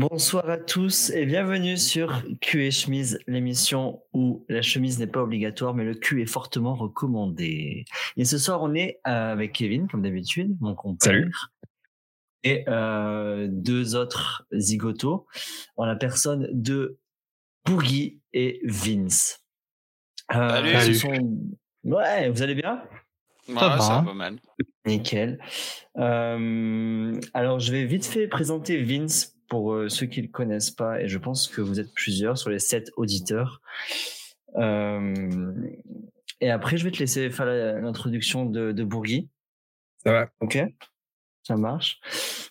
Bonsoir à tous et bienvenue sur Q et chemise, l'émission où la chemise n'est pas obligatoire mais le cul est fortement recommandé. Et ce soir, on est euh, avec Kevin, comme d'habitude, mon compère. Et euh, deux autres zigotos en la personne de Boogie et Vince. Euh, Salut. Ouais, vous allez bien? Ouais, ça va pas mal. Nickel. Euh, alors, je vais vite fait présenter Vince pour euh, ceux qui ne le connaissent pas, et je pense que vous êtes plusieurs sur les sept auditeurs. Euh, et après, je vais te laisser faire l'introduction de, de Bourgui. Ça va. Ok Ça marche.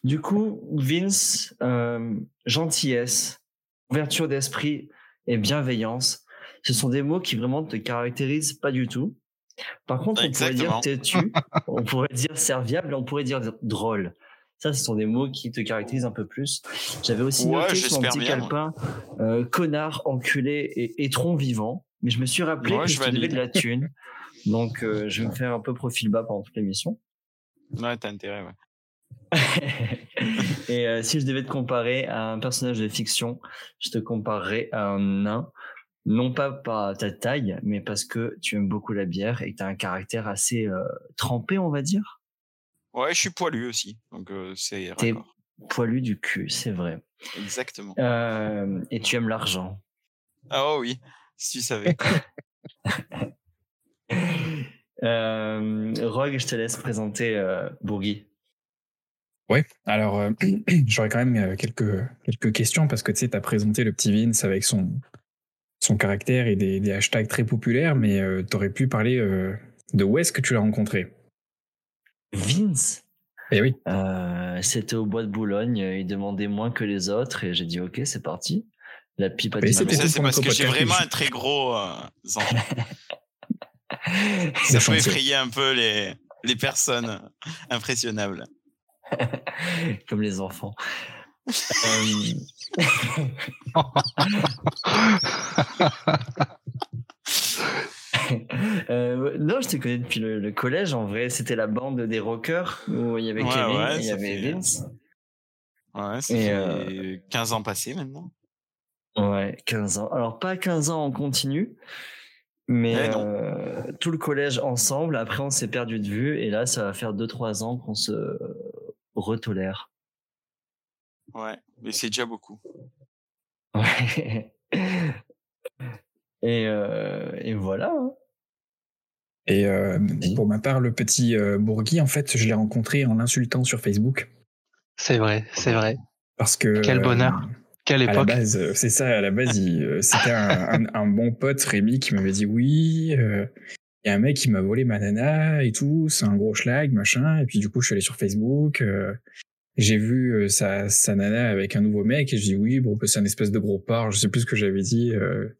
Du coup, Vince, euh, gentillesse, ouverture d'esprit et bienveillance, ce sont des mots qui vraiment te caractérisent pas du tout. Par contre, on pourrait dire têtu, on pourrait dire serviable, on pourrait dire drôle. Ça, ce sont des mots qui te caractérisent un peu plus. J'avais aussi noté sur mon petit calepin euh, connard, enculé et étron vivant. Mais je me suis rappelé que je devais de la thune. Donc, euh, je vais me faire un peu profil bas pendant toute l'émission. Ouais, t'as intérêt, ouais. et euh, si je devais te comparer à un personnage de fiction, je te comparerais à un nain. Non pas par ta taille, mais parce que tu aimes beaucoup la bière et que tu as un caractère assez trempé, on va dire. Ouais, je suis poilu aussi, donc euh, c'est. T'es poilu du cul, c'est vrai. Exactement. Euh, et tu aimes l'argent? Ah oh oui, si tu savais. euh, Rogue, je te laisse présenter euh, Bourgui. Ouais, alors euh, j'aurais quand même quelques, quelques questions parce que tu sais, tu as présenté le petit Vince avec son, son caractère et des, des hashtags très populaires, mais tu aurais pu parler de où est-ce que tu l'as rencontré? Vince Eh oui. Euh, c'était au bois de Boulogne. Il demandait moins que les autres et j'ai dit ok, c'est parti. La pipe a dit. Ça, c'est parce que j'ai vraiment un très gros euh, ça peut effrayer un peu les, les personnes impressionnables. Comme les enfants. euh, non, je te connais depuis le, collège. En vrai, c'était la bande des rockers où il y avait Kevin et il y avait Vince. Ouais, c'est 15 euh, ans passés maintenant. Ouais, 15 ans. Alors, pas 15 ans en continu, mais euh, tout le collège ensemble. Après, on s'est perdu de vue et là, ça va faire 2-3 ans qu'on se retolère. Ouais, mais c'est déjà beaucoup. Ouais. Et, euh, et voilà. Hein. Et euh, pour ma part, le petit euh, Bourgui, en fait, je l'ai rencontré en l'insultant sur Facebook. C'est vrai, c'est vrai. Parce que. Quel bonheur. Quelle époque. À la base, c'est ça, à la base, c'était un, un, bon pote, Rémi, qui m'avait dit oui. Il y a un mec qui m'a volé ma nana et tout, c'est un gros schlag, machin. Et puis du coup, je suis allé sur Facebook j'ai vu euh, sa, sa nana avec un nouveau mec et je dis oui bon c'est un espèce de gros porc je sais plus ce que j'avais dit euh,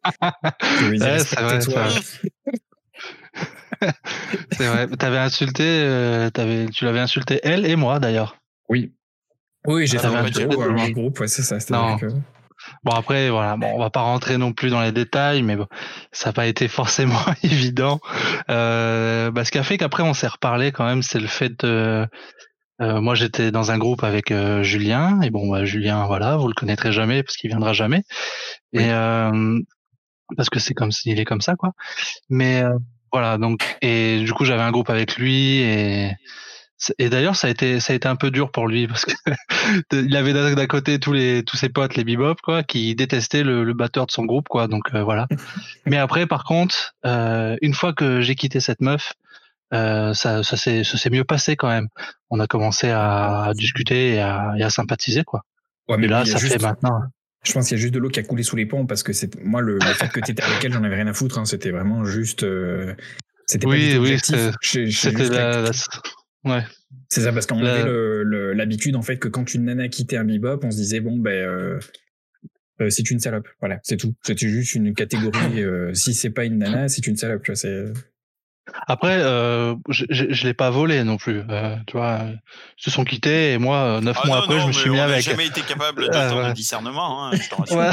c'est vrai c'est vrai. T'avais insulté euh, avais, tu l'avais insulté elle et moi d'ailleurs. Oui. Oui j'étais un, un groupe ouais c'est ça non. Que... Bon après voilà, bon on va pas rentrer non plus dans les détails, mais bon, ça n'a pas été forcément évident. Euh, bah, ce qui a fait qu'après on s'est reparlé quand même, c'est le fait de euh, moi, j'étais dans un groupe avec euh, Julien, et bon, bah, Julien, voilà, vous le connaîtrez jamais parce qu'il viendra jamais, et euh, parce que c'est comme s'il est comme ça, quoi. Mais voilà, donc, et du coup, j'avais un groupe avec lui, et et d'ailleurs, ça a été ça a été un peu dur pour lui parce que il avait d'un côté tous les tous ses potes les bebop quoi qui détestaient le, le batteur de son groupe quoi donc voilà. Mais après par contre, une fois que j'ai quitté cette meuf, euh, ça, ça s'est mieux passé quand même. On a commencé à, discuter et à, et à, sympathiser quoi. Ouais, mais là, ça fait maintenant. Je pense qu'il y a juste de l'eau qui a coulé sous les ponts parce que c'est moi le, fait que tu étais avec elle, j'en avais rien à foutre. Hein, c'était vraiment juste. Euh, c'était oui, pas oui, C'était la, ouais. C'est ça parce qu'on avait l'habitude en fait que quand une nana quittait un bebop, on se disait bon ben euh, euh, c'est une salope. Voilà, c'est tout. C'était juste une catégorie. euh, si c'est pas une nana, c'est une salope. C'est Après, euh, je, je l'ai pas volé non plus. Euh, tu vois, ils se sont quittés et moi, euh, neuf Ah mois non, après, non, je me suis mis on avec. jamais été capable de ouais. discernement, hein, je. Ouais.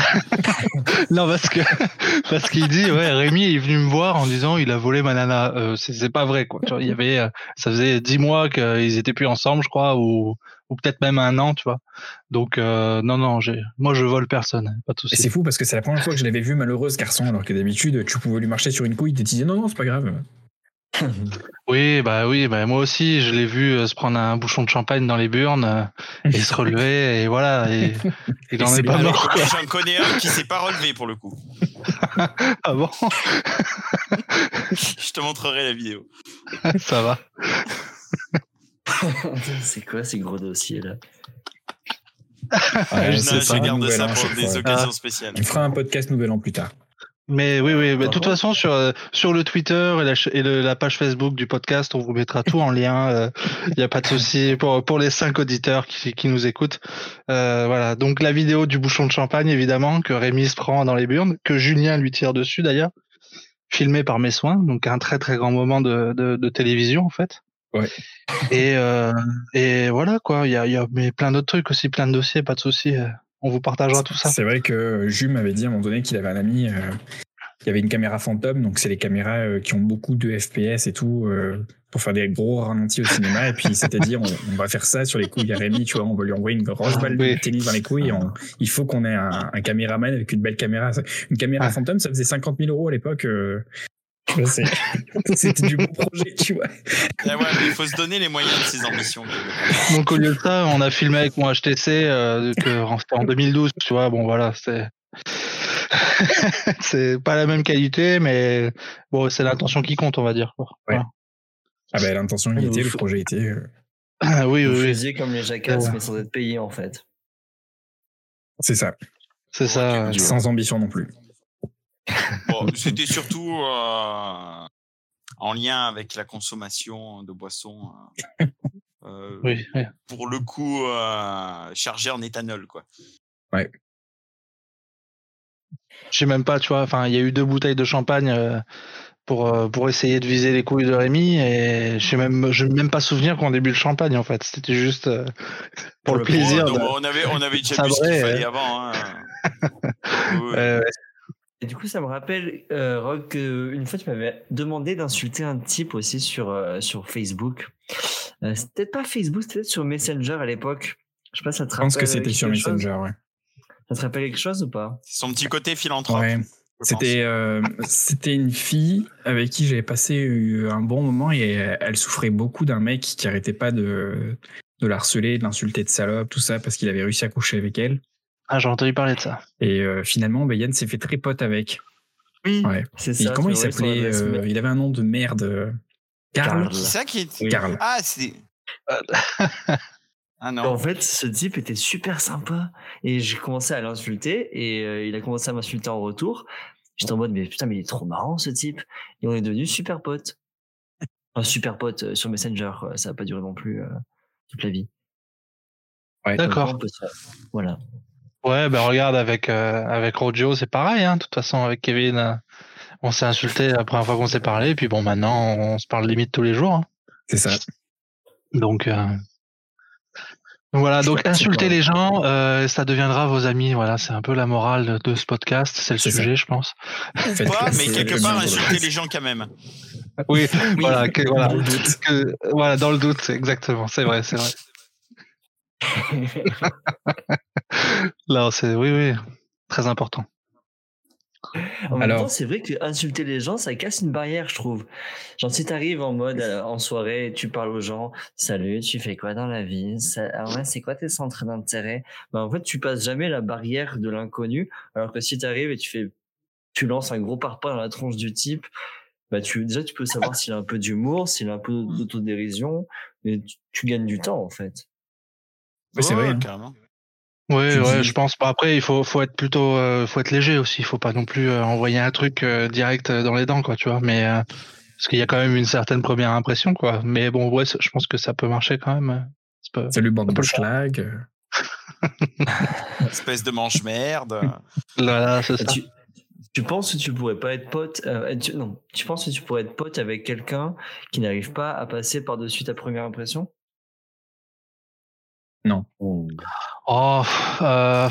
non, parce que parce qu'il dit, ouais, Rémi est venu me voir en disant il a volé ma nana. Euh, c'est pas vrai quoi. Tu vois, il y avait, euh, ça faisait dix mois qu'ils étaient plus ensemble, je crois, ou ou peut-être même un an, tu vois. Donc euh, non, non, moi je vole personne, pas c'est fou parce que c'est la première fois que je l'avais vu malheureux ce garçon, alors que d'habitude tu pouvais lui marcher sur une couille, et tu disais non, non, c'est pas grave. Oui, bah oui, bah moi aussi, je l'ai vu euh, se prendre un bouchon de champagne dans les burnes euh, et se relever et voilà. Et, il en c'est est pas mort. J'en connais un qui s'est pas relevé pour le coup. Ah bon, Je te montrerai la vidéo. ça va. c'est quoi ces gros dossiers là? Ouais, Je c'est Non, pas je un garde ça pour des occasions Ah. spéciales. On fera un podcast nouvel an plus tard. Mais oui, oui, de toute façon, sur, euh, sur le Twitter et, la, et le- la page Facebook du podcast, on vous mettra tout en lien. Il n'y a pas de souci pour, pour les cinq auditeurs qui, qui nous écoutent. Euh, voilà. Donc, la vidéo du bouchon de champagne, évidemment, que Rémi se prend dans les burnes, que Julien lui tire dessus d'ailleurs, filmé par mes soins. Donc, un très, très grand moment de, de, de télévision, en fait. Ouais. Et, euh, et voilà, quoi. Il y a, il y a mais plein d'autres trucs aussi, plein de dossiers, pas de souci. Euh, On vous partagera tout ça. C'est vrai que Jules m'avait dit à un moment donné qu'il avait un ami euh, qui avait une caméra fantôme, donc c'est les caméras euh, qui ont beaucoup de FPS et tout, euh, pour faire des gros ralentis au cinéma. Et puis il s'était dit, on, on va faire ça sur les couilles à Rémi, tu vois, on va lui envoyer une grosse balle de tennis dans les couilles. et on- il faut qu'on ait un, un caméraman avec une belle caméra. Une caméra Ah. fantôme, ça faisait 50 000 euros à l'époque. euh, C'était du bon projet, tu vois. Eh ouais, mais il faut se donner les moyens de ses ambitions. Donc au lieu de ça, on a filmé avec mon HTC euh, que en 2012, tu vois. Bon voilà, c'est c'est pas la même qualité, mais bon, c'est l'intention qui compte, on va dire. quoi. Ouais. Voilà. Ah ben l'intention y Il était, le projet était. euh, Ah, oui, Vous oui, comme les jacasses, Ouais. mais sans être payé en fait. c'est ça, c'est ça. Sans ambition non plus. Bon, c'était surtout euh, en lien avec la consommation de boissons. euh, euh, Oui. Pour le coup, euh, chargé en éthanol, quoi. Je sais même pas, tu vois. Enfin, il y a eu deux bouteilles de champagne euh, pour euh, pour essayer de viser les couilles de Rémi, et je sais même, je même pas souvenir qu'on début le champagne en fait. C'était juste euh, pour, le le plaisir. De- non, on avait, on avait déjà vu ce qu'il fallait ouais. avant. Hein. Oui, oui. Euh, Et du coup, ça me rappelle, euh, Rock, que une fois tu m'avais demandé d'insulter un type aussi sur, euh, sur Facebook. Euh, c'était peut-être pas Facebook, c'était peut-être sur Messenger à l'époque. Je sais pas, ça te Je pense que rappelle c'était sur Messenger, ouais. Ça te rappelle quelque chose ou pas? Son petit côté philanthrope. Ouais. C'était euh, c'était une fille avec qui j'avais passé euh, un bon moment et elle, elle souffrait beaucoup d'un mec qui arrêtait pas de de la harceler, de l'insulter de salope, tout ça parce qu'il avait réussi à coucher avec elle. Ah, j'ai entendu parler de ça. Et euh, finalement, ben, Yann s'est fait très pote avec. Oui, Ouais. c'est Et ça. comment il s'appelait euh. Il avait un nom de merde. euh, Karl. Karl. C'est ça qui est. Oui. Karl. Ah, c'est. Ah non. En fait, ce type était super sympa et j'ai commencé à l'insulter et euh, il a commencé à m'insulter en retour. J'étais en mode mais putain mais il est trop marrant ce type et on est devenus super potes. Enfin, super potes euh, sur Messenger, ça a pas duré non plus euh, toute la vie. Ouais. D'accord. Voilà. Ouais, ben regarde avec euh, avec Rodio, c'est pareil. Hein. De toute façon, avec Kevin, euh, on s'est insulté la première fois qu'on s'est parlé, puis bon, maintenant, on se parle limite tous les jours. hein. C'est ça. Donc, euh, voilà. Donc insulter les gens, euh, ça deviendra vos amis. Voilà, c'est un peu la morale de, de ce podcast. C'est le C'est ça. sujet, je pense. Faites mais quelque part, insulter les gens quand même. Oui, voilà, que, voilà, Dans le doute. que- voilà, dans le doute, exactement. C'est vrai, c'est vrai. Là, c'est oui, oui, très important. En même Alors- temps, c'est vrai que insulter les gens, ça casse une barrière, je trouve. Genre, si t'arrives en mode euh, en soirée, tu parles aux gens, salut, tu fais quoi dans la vie? Ça- ah ouais, c'est quoi tes centres d'intérêt? Bah, En fait, tu passes jamais la barrière de l'inconnu, alors que si t'arrives et tu fais, tu lances un gros parpaing dans la tronche du type, bah tu déjà tu peux savoir s'il a un peu d'humour, s'il a un peu d'autodérision, mais tu, tu gagnes du temps en fait. Ouais, c'est vrai, hein. carrément. Ouais, dis- je pense. Bah, après, il faut, faut être plutôt, euh, faut être léger aussi. Il faut pas non plus euh, envoyer un truc euh, direct dans les dents, quoi, tu vois. Mais euh, parce qu'il y a quand même une certaine première impression, quoi. Mais bon, ouais, je pense que ça peut marcher quand même. pas- Salut bande de schlag. Espèce de manche merde. Là, c'est ça. Tu, Tu penses que tu pourrais pas être pote euh, tu- Non, tu penses que tu pourrais être pote avec quelqu'un qui n'arrive pas à passer par-dessus ta première impression? Non. Oh. Oh, euh,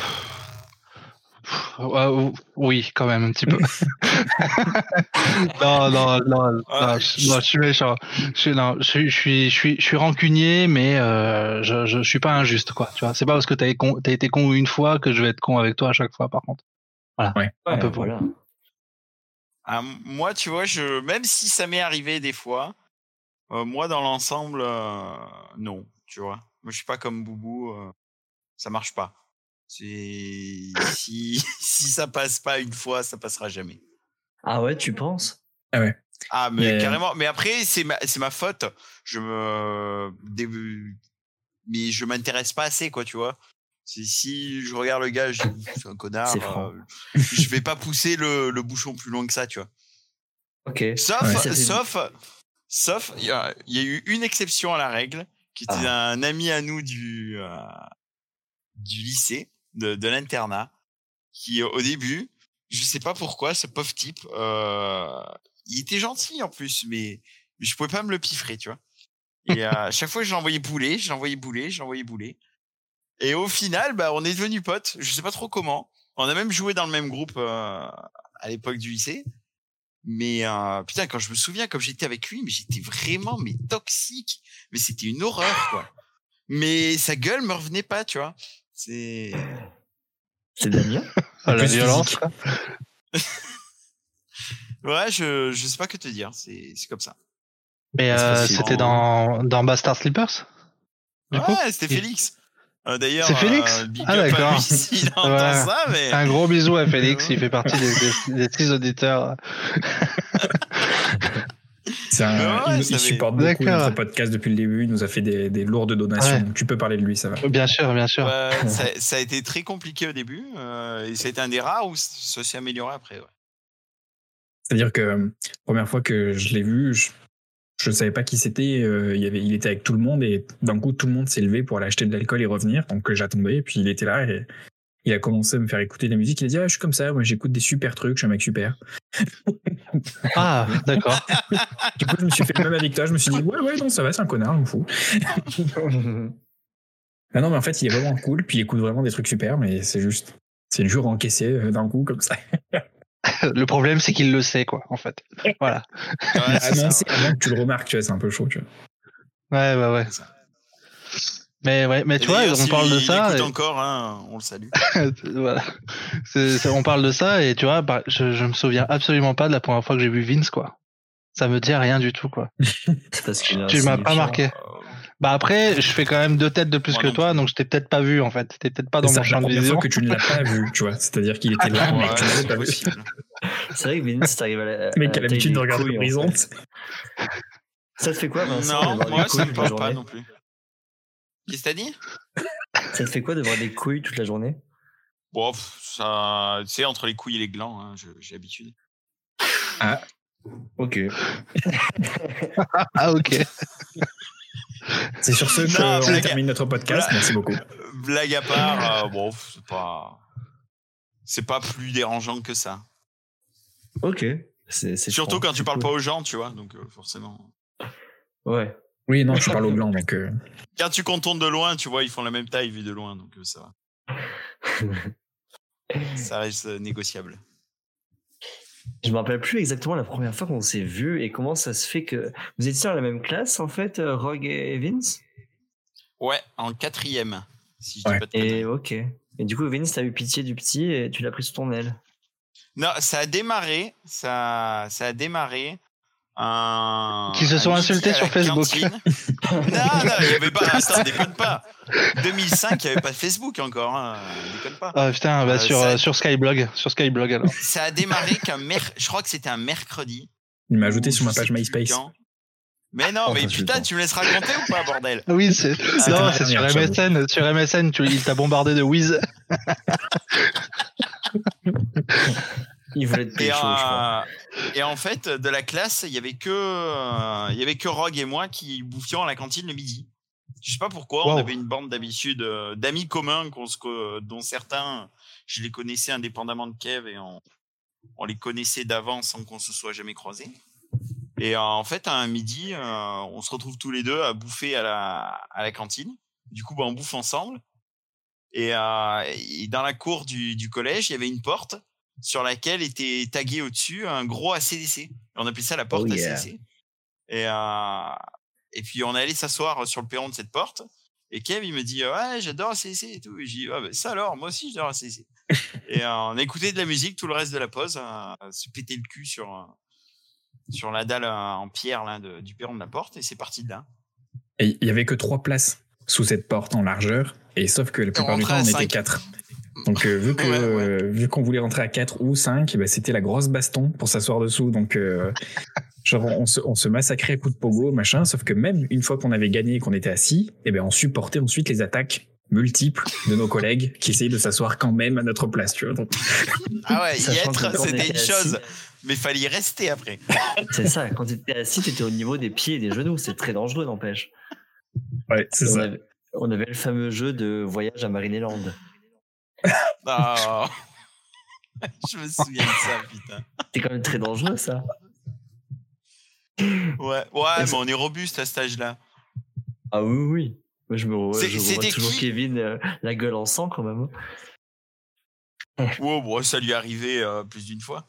euh, oui, quand même un petit peu. non, non, non, non, Ah, je, non, je suis méchant. Je, suis- non, je, suis- je suis, je suis, je suis rancunier, mais euh, je, je, suis pas injuste, quoi. Tu vois, c'est pas parce que t'as été con, t'as été con une fois que je vais être con avec toi à chaque fois, par contre. Un Ouais, peu pour- voilà. Ah, moi, tu vois, je même si ça m'est arrivé des fois, euh, moi dans l'ensemble, euh, non, tu vois. Moi, je suis pas comme Boubou, euh, ça marche pas. C'est si si ça passe pas une fois, ça passera jamais. Ah ouais, tu penses? Ah, mais Mais- carrément. Mais après, c'est ma, c'est ma faute. Je me, dé- mais je m'intéresse pas assez, quoi, tu vois. C'est si je regarde le gars, je dis, c'est un connard. Euh, je vais pas pousser le, le bouchon plus loin que ça, tu vois. Ok. Sauf, Ouais. Sauf, sauf, il y, a il y a eu une exception à la règle, qui était Ah. un ami à nous du, euh, du lycée, de, de l'internat, qui au début, je sais pas pourquoi, ce pauvre type, euh, il était gentil en plus, mais, mais je pouvais pas me le piffrer, tu vois. Et euh, à chaque fois je l'envoyais bouler, je l'envoyais bouler, je l'envoyais bouler. Et au final, bah, on est devenus potes. Je sais pas trop comment. On a même joué dans le même groupe euh, à l'époque du lycée. Mais euh, putain, quand je me souviens, comme j'étais avec lui, mais j'étais vraiment mais toxique. Mais c'était une horreur, quoi. Mais sa gueule me revenait pas, tu vois. C'est C'est Damien Ah, la plus violence. ouais, je je sais pas que te dire. C'est c'est comme ça. Mais euh, c'était dans, dans Bastard Sleepers Du ouais, c'était Félix. Euh, D'ailleurs, C'est Félix euh, Ah, d'accord. mais Un gros bisou à Félix, il fait partie des, des, des six auditeurs. C'est un- ouais, il, ça il fait- supporte beaucoup notre podcast depuis le début. Il nous a fait des, des lourdes donations. Ouais. Tu peux parler de lui, ça va. Bien sûr, bien sûr. Ça, ça a été très compliqué au début. euh, et ça a été un des rares où ça s'est amélioré après. Ouais. C'est-à-dire que euh, première fois que je l'ai vu, je je savais pas qui c'était. euh, il, y avait, il était avec tout le monde et d'un coup tout le monde s'est levé pour aller acheter de l'alcool et revenir. Donc euh, j'attendais et puis il était là et il a commencé à me faire écouter de la musique. Il a dit ah je suis comme ça, moi j'écoute des super trucs, je suis un mec super. Ah, d'accord. Du coup je me suis fait le même avec toi. Je me suis dit ouais ouais non ça va c'est un connard, je m'en fous. Ah non mais en fait il est vraiment cool puis il écoute vraiment des trucs super mais c'est juste c'est jour encaissé euh, d'un coup comme ça. Le problème, c'est qu'il le sait, quoi, en fait. Voilà. Ouais, Il a c'est ça, annoncé avant que tu le remarques, tu vois, c'est un peu chaud, tu vois. Ouais, ouais, ouais. Mais, ouais, mais tu vois, on parle de ça. et- encore, hein, on le salue. voilà. On parle de ça et tu vois, bah, je, je me souviens absolument pas de la première fois que j'ai vu Vince, quoi. Ça me dit rien du tout, quoi. C'est parce est Tu m'as pas marqué. Bah après, je fais quand même deux têtes de plus que toi, donc je t'ai peut-être pas vu en fait. T'étais peut-être pas dans mon champ la de vision. que tu ne l'as pas vu, tu vois. C'est-à-dire qu'il était là, mais Ouais, tu l'avais c'est pas vu. C'est vrai que Vince, t'arrives à la. Le mec qui a à l'habitude de regarder l'horizon. fait. Ça te fait quoi, Vincent Non, moi, des ça me parle pas non plus. Qu'est-ce que t'as dit? Ça te fait quoi de voir des couilles toute la journée? Bon, ça, tu sais, entre les couilles et les glands, hein, j'ai l'habitude. Ok. Ah ok. C'est sur ce qu'on termine notre podcast. Voilà. Merci beaucoup. Euh, Blague à part, euh, bon, c'est pas, c'est pas plus dérangeant que ça. Ok. C'est, Surtout quand tu parles pas aux gens, tu vois, donc euh, forcément. Ouais. Oui, non, je parle au blanc, donc. euh, Quand tu contournes de loin, tu vois, ils font la même taille vu de loin, donc ça va. Ça reste négociable. Je me rappelle plus exactement la première fois qu'on s'est vu et comment ça se fait que vous étiez dans la même classe en fait, euh, Rogue et Vince? Ouais, en quatrième, si je dis pas de. Et ok. Et du coup, Vince, t'as eu pitié du petit et tu l'as pris sous ton aile? Non, ça a démarré, ça, ça a démarré. Un, Qui se sont insultés sur Facebook. cantine. non, non, il y avait pas. Attends, déconne pas. 2005, il n'y avait pas de Facebook encore. Hein, déconne pas. Ah putain, bah, Euh, sur, ça- euh, sur Skyblog. Sur Skyblog alors. Ça a démarré qu'un mer... Je crois que c'était un mercredi. Il m'a ajouté ou sur ma page MySpace. quand. Mais non, Oh, mais putain, tu me laisses raconter ou pas, bordel? Oui, c'est. C'est sur. MSN. Sur MSN, tu, il t'a bombardé de whiz. Il voulait te et, pécho, je crois. euh, et en fait, de la classe, il y avait que euh, il y avait que Rogue et moi qui bouffions à la cantine le midi. Je sais pas pourquoi, on avait une bande d'habitude euh, d'amis communs qu'on se co- dont certains je les connaissais indépendamment de Kev et on on les connaissait d'avance sans qu'on se soit jamais croisés. Et en fait, à un midi, on se retrouve tous les deux à bouffer à la, à la cantine. Du coup, bah, on bouffe ensemble. Et, dans la cour du, du collège, il y avait une porte sur laquelle était tagué au-dessus un gros ACDC. On appelait ça la porte oh ACDC. Et, euh, et puis on est allé s'asseoir sur le perron de cette porte. Et Kev, il me dit Ouais, j'adore ACDC et tout. Et j'ai dit ah, bah, Ça alors, moi aussi j'adore ACDC. et euh, on a écouté de la musique tout le reste de la pause, euh, se péter le cul sur, euh, sur la dalle en pierre là, de, du perron de la porte. Et c'est parti de là. Et il y avait que trois places sous cette porte en largeur. Et sauf que la plupart du temps, on était quatre. Donc euh, vu que euh, vu qu'on voulait rentrer à 4 ou 5, bah, eh ben, c'était la grosse baston pour s'asseoir dessous. Donc euh, genre on se, on se massacrait à coups de pogo, machin. Sauf que même une fois qu'on avait gagné et qu'on était assis, eh ben on supportait ensuite les attaques multiples de nos collègues qui essayaient de s'asseoir quand même à notre place. Tu vois, Ah ouais, y être c'était une chose. Mais fallait y rester après. C'est ça, quand tu étais assis, tu étais au niveau des pieds et des genoux. C'est très dangereux, n'empêche. Ouais, c'est ça. on avait le fameux jeu de voyage à Marineland. Je me souviens de ça, putain. C'est quand même très dangereux, ça. Ouais, ouais, mais on est robuste à cet âge-là. Ah oui, oui. je me vois toujours Kevin euh, la gueule en sang quand même. Ouais, bon, ça lui est arrivé euh, plus d'une fois.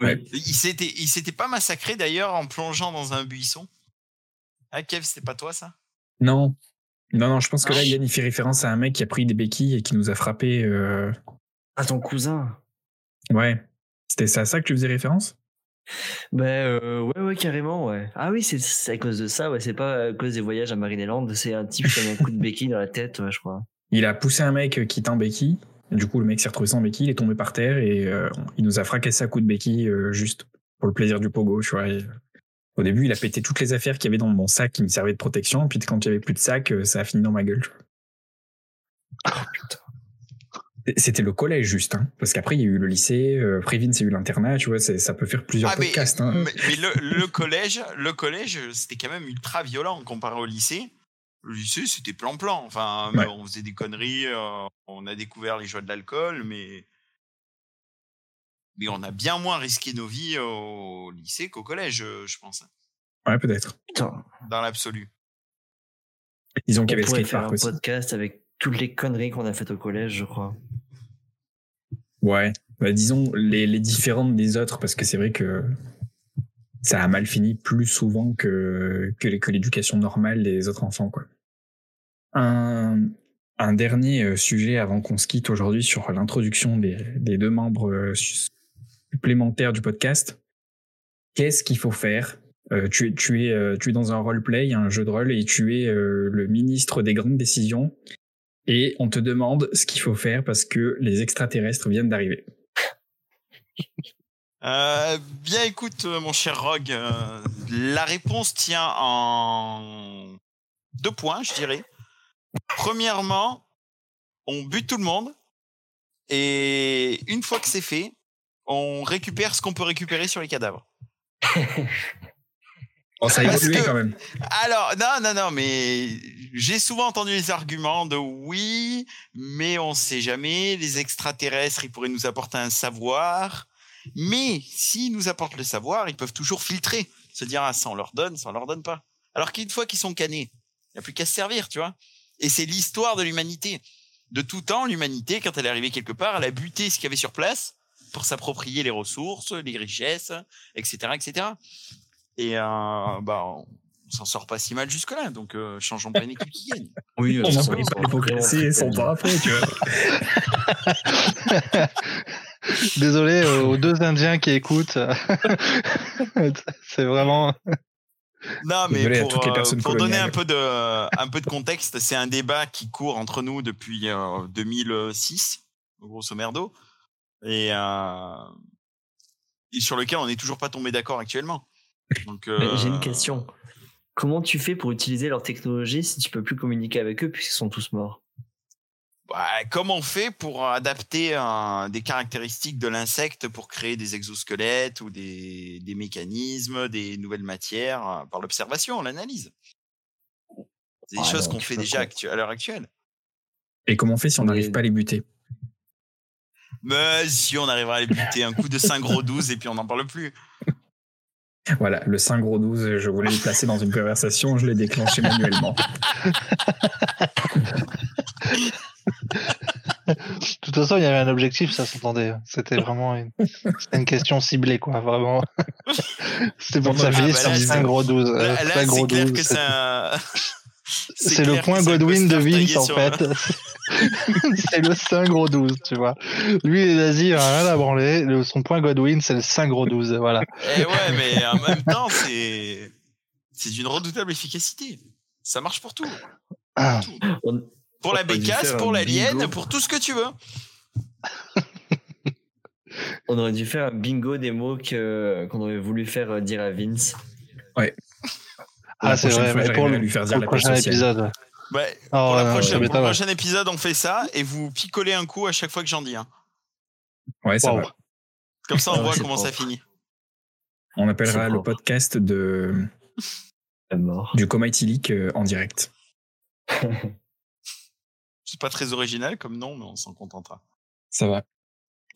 Ouais. Il s'était, il s'était pas massacré d'ailleurs en plongeant dans un buisson? Ah, Kev, c'était pas toi ça? Non, non, non, je pense que là, Yann, il fait référence à un mec qui a pris des béquilles et qui nous a frappé. Euh... À ton cousin Ouais. C'était à ça que tu faisais référence? Ben euh, ouais, ouais, carrément, ouais. Ah oui, c'est à cause de ça, ouais. C'est pas à cause des voyages à Marineland, c'est un type qui a un coup de béquille dans la tête, ouais, je crois. Il a poussé un mec qui en béquille. Du coup, le mec s'est retrouvé sans béquille, il est tombé par terre et euh, il nous a fracassé à coup de béquille euh, juste pour le plaisir du pogo, tu vois. Au début, il a pété toutes les affaires qu'il y avait dans mon sac qui me servaient de protection. Puis quand il n'y avait plus de sac, euh, ça a fini dans ma gueule. Oh putain. C'était le collège juste, hein, parce qu'après il y a eu le lycée, euh, y a eu l'internat, tu vois, ça peut faire plusieurs ah, podcasts. Hein. Mais, le, collège, le collège, c'était quand même ultra violent comparé au lycée. Le lycée, c'était plan-plan. Enfin, on faisait des conneries, euh, on a découvert les joies de l'alcool, mais mais on a bien moins risqué nos vies au lycée qu'au collège, euh, je pense. Ouais, peut-être. Dans l'absolu. Disons qu'il y avait faire un podcast avec toutes les conneries qu'on a faites au collège, je crois. Ouais, bah, disons les, les différentes des autres, parce que c'est vrai que ça a mal fini plus souvent que, que l'éducation normale des autres enfants. Quoi. Un, un dernier euh, sujet avant qu'on se quitte aujourd'hui sur l'introduction des, des, deux membres euh, supplémentaire du podcast. Qu'est-ce qu'il faut faire? Euh, tu, tu, es, euh, tu es dans un roleplay, un jeu de rôle, et tu es euh, le ministre des grandes décisions. Et on te demande ce qu'il faut faire parce que les extraterrestres viennent d'arriver. bien écoute, mon cher Rogue, la réponse tient en deux points, je dirais. Premièrement, on bute tout le monde. Et une fois que c'est fait, on récupère ce qu'on peut récupérer sur les cadavres. oh, ça a évolué quand même. Alors, non, non, non, mais j'ai souvent entendu les arguments de oui, mais on ne sait jamais, les extraterrestres, ils pourraient nous apporter un savoir. Mais s'ils nous apportent le savoir, ils peuvent toujours filtrer. Se dire, ah, ça on leur donne, ça on leur donne pas. Alors qu'une fois qu'ils sont canés, il n'y a plus qu'à se servir, tu vois. Et c'est l'histoire de l'humanité. De tout temps, l'humanité, quand elle est arrivée quelque part, elle a buté ce qu'il y avait sur place pour s'approprier les ressources, les richesses, etc., etc. Et euh, bah, on s'en sort pas si mal jusque-là, donc euh, changeons pas une équipe qui gagne. Oui, on n'a pas son tu vois. Désolé aux deux Indiens qui écoutent. c'est vraiment. Non, mais pour, euh, pour donner un peu de, un peu de contexte, c'est un débat qui court entre nous depuis 2006, grosso merdo et, euh, et sur lequel on n'est toujours pas tombé d'accord actuellement. Donc, euh... J'ai une question. Comment tu fais pour utiliser leur technologie si tu peux plus communiquer avec eux puisqu'ils sont tous morts? Bah, Comment on fait pour adapter un, des caractéristiques de l'insecte pour créer des exosquelettes ou des, des mécanismes, des nouvelles matières euh, par l'observation, l'analyse? C'est des choses qu'on fait déjà à l'heure actuelle. Et comment on fait si on n'arrive pas à les buter? Mais si on arrivera à les buter, un coup de 5 gros 12 et puis on n'en parle plus. Voilà, le 5 gros 12, je voulais le placer dans une conversation, je l'ai déclenché manuellement. De toute façon, il y avait un objectif, ça s'entendait. C'était vraiment une, une question ciblée, quoi. Vraiment. C'était pour que ça Ah, finisse bah sur c'est- 5 gros 12. euh, Là, c'est gros clair 12, que c'est- un. C'est le point Godwin de Vince, en fait. c'est le 5 gros 12, tu vois. Lui, les nazis, il a rien à branler. Le- son point Godwin, c'est le 5 gros 12, voilà. Eh ouais, mais en même temps, c'est. C'est d'une redoutable efficacité. Ça marche pour tout. Ah. On- Pour la On aurait dû bécasse, pour l'alien, pour tout ce que tu veux. On aurait dû faire un bingo des mots que qu'on aurait voulu faire euh, dire à Vince. Ah, La c'est vrai, fois, mais pour le, lui faire pour dire la prochain sociale. épisode. Ouais. Ouais, Oh, pour, la prochaine- pour le prochain épisode, on fait ça et vous picolez un coup à chaque fois que j'en dis un. Ouais, ça va. Comme ça, on Ah voit comment ça finit. On appellera le podcast de, du Coma Itilique euh, en direct. C'est pas très original comme nom, mais on s'en contentera. Ça va.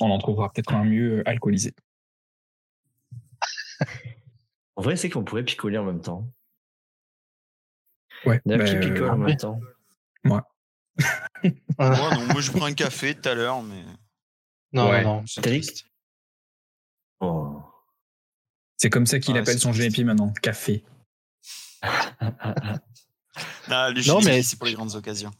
On en trouvera peut-être un mieux euh, alcoolisé. En vrai, c'est qu'on pourrait picoler en même temps. Ouais. D'ailleurs, bah, qui picole en oui. même temps Moi, non, moi, je prends un café tout à l'heure, mais Non, Ouais. non, non. c'est. Oh. c'est comme ça qu'il Ouais, appelle son. GNP maintenant. Café. Ah, le Non, mais- c'est pour les grandes occasions.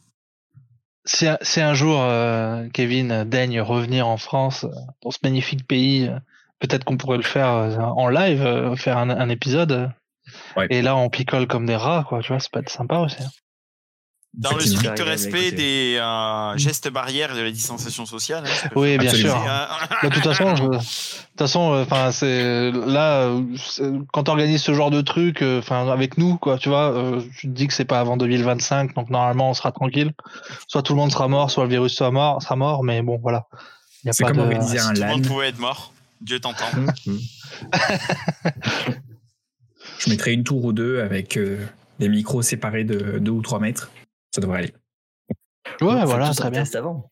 Si, un- si un jour euh, Kevin daigne revenir en France, euh, dans ce magnifique pays, euh, peut-être qu'on pourrait le faire euh, en live, euh, faire un, un épisode. Ouais. Et là, on picole comme des rats, quoi. Tu vois, c'est pas être sympa aussi. hein. Dans le strict respect des euh, gestes barrières de la distanciation sociale. hein, Oui, bien Absolument. sûr. De toute façon, je- de toute façon, euh, enfin, c'est là quand t'organises ce genre de truc, euh, enfin, avec nous, quoi, tu vois, tu te dis que c'est pas avant 2025, donc normalement, on sera tranquille. Soit tout le monde sera mort, soit le virus sera mort, sera mort, mais bon, voilà. Il y a C'est pas comme de- organiser Si un tout le monde pouvait être mort, Dieu t'entend. Je mettrai une tour ou deux avec euh, des micros séparés de 2 ou 3 mètres. Ça devrait aller. Ouais, voilà, très un bien. test avant.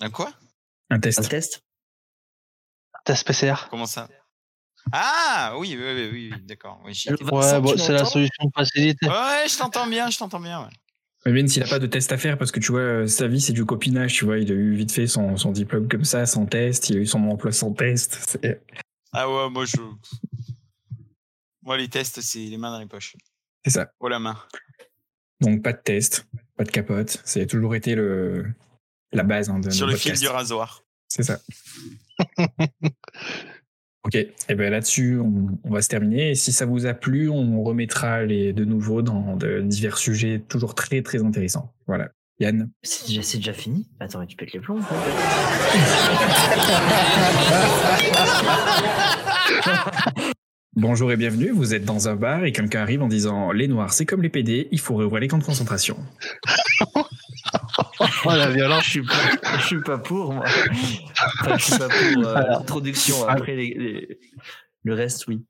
Un quoi? Un Un test. test Test PCR. Comment ça? Ah oui, oui, oui, oui, oui, d'accord. Oui, Ouais, bon, c'est la solution de facilité. Ouais, je t'entends bien, je t'entends bien. ouais. Mais Ben, s'il n'a pas de test à faire, parce que tu vois, euh, sa vie, c'est du copinage, tu vois. Il a eu vite fait son, son diplôme comme ça, sans test. Il a eu son emploi sans test. Ah ouais, moi je. Moi les tests, c'est les mains dans les poches. c'est ça. Oh la main. Donc, pas de test, pas de capote. Ça a toujours été le, la base hein, de Sur le fil du rasoir. C'est ça. ok, et ben là-dessus, on, on va se terminer. Et si ça vous a plu, on remettra les de nouveau dans de divers sujets toujours très très intéressants. Voilà. Yann, C'est déjà, c'est déjà fini Attends, mais tu pètes les plombs. quoi. bonjour et bienvenue. Vous êtes dans un bar et quelqu'un arrive en disant Les noirs, c'est comme les PD, il faut rouvrir les camps de concentration. Oh, la violence. je suis pas, je suis pas pour moi. Enfin, je suis pas pour euh, l'introduction. Après les, les- le reste, oui.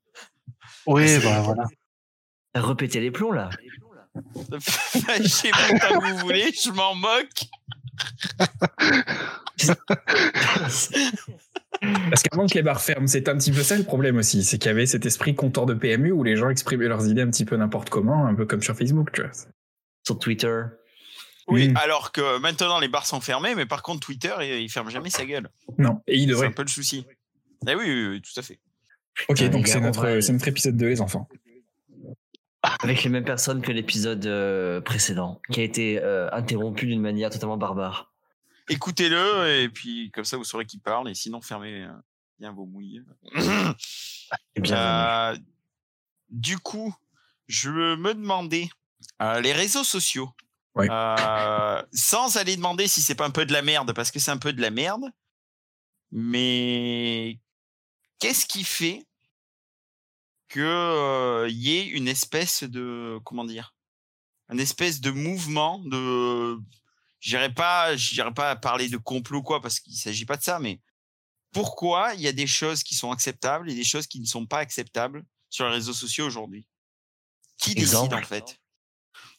Oui, bah voilà. Répétez les plombs là. Fâchez-vous tant que vous voulez, je m'en moque. Parce qu'avant que les bars ferment, c'est un petit peu ça le problème aussi. C'est qu'il y avait cet esprit comptoir de PMU où les gens exprimaient leurs idées un petit peu n'importe comment, un peu comme sur Facebook, tu vois. Sur Twitter. Oui, Mm. alors que maintenant les bars sont fermés, mais par contre Twitter, il, il ferme jamais sa gueule. Non, et il C'est un devrait. peu le souci. Ah oui, oui, oui, tout à fait. Ok, Putain, donc c'est notre, notre épisode 2, les enfants. Avec les mêmes personnes que l'épisode euh, précédent, qui a été euh, interrompu d'une manière totalement barbare. Écoutez-le et puis comme ça vous saurez qui parle et sinon fermez euh, bien vos mouilles. Euh, du coup, je me demandais les réseaux sociaux. Ouais. Sans aller demander si c'est pas un peu de la merde parce que c'est un peu de la merde. Mais qu'est-ce qui fait euh, y ait une espèce de comment dire, une espèce de mouvement de, j'irai pas, j'irai pas parler de complot quoi parce qu'il s'agit pas de ça, mais pourquoi il y a des choses qui sont acceptables et des choses qui ne sont pas acceptables sur les réseaux sociaux aujourd'hui? Qui décide en fait?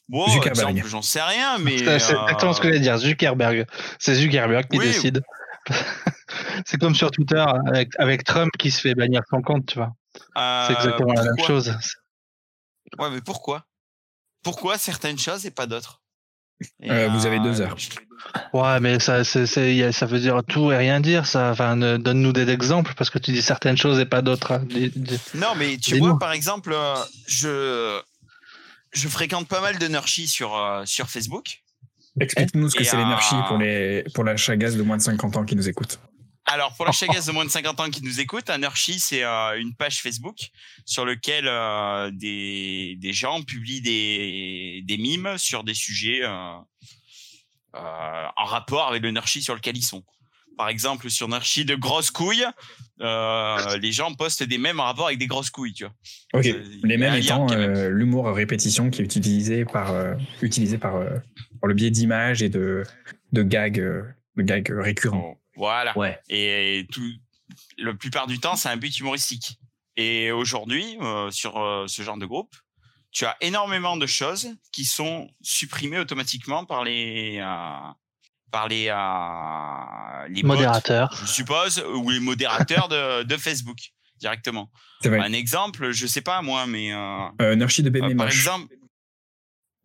Bon, exemple, j'en sais rien, mais. C'est exactement ce que euh, j'allais dire. Zuckerberg. C'est Zuckerberg qui Oui. décide. c'est comme sur Twitter avec, avec Trump qui se fait bannir son compte, tu vois. euh, C'est exactement la même chose. Ouais, mais pourquoi? Pourquoi certaines choses et pas d'autres? Euh, vous avez deux heures. Ouais, mais ça, c'est, c'est- y a- ça veut dire tout et rien dire, ça. Enfin, ne- donne-nous des exemples parce que tu dis certaines choses et pas d'autres. hein. Non, mais tu Dis-nous. vois, par exemple, euh, je je fréquente pas mal de sur euh, sur Facebook. Explique-nous ce que c'est l'énergie pour les pour l'achat gaz de moins de 50 ans qui nous écoutent. Alors, pour la chagasse de moins de 50 ans qui nous écoute, un Nurchi, c'est euh, une page Facebook sur lequel euh, des, des gens publient des, des mimes sur des sujets euh, euh, en rapport avec le Nurchi sur lequel ils sont. Par exemple, sur Nurchi de grosses couilles, les gens postent des mèmes en rapport avec des grosses couilles, tu vois. Ok. Les lien, étant l'humour à répétition qui est utilisé par utilisé par par le biais d'images et de de gags euh, de gags récurrents. Voilà. Ouais. Et tout, la plupart du temps, c'est un but humoristique. Et aujourd'hui, euh, sur euh, ce genre de groupe, tu as énormément de choses qui sont supprimées automatiquement par les euh, par les euh, les bots, Modérateur. je suppose, ou les modérateurs de, de Facebook directement. Un exemple, je sais pas moi, mais euh, Euh, de bébé euh, par moche. exemple.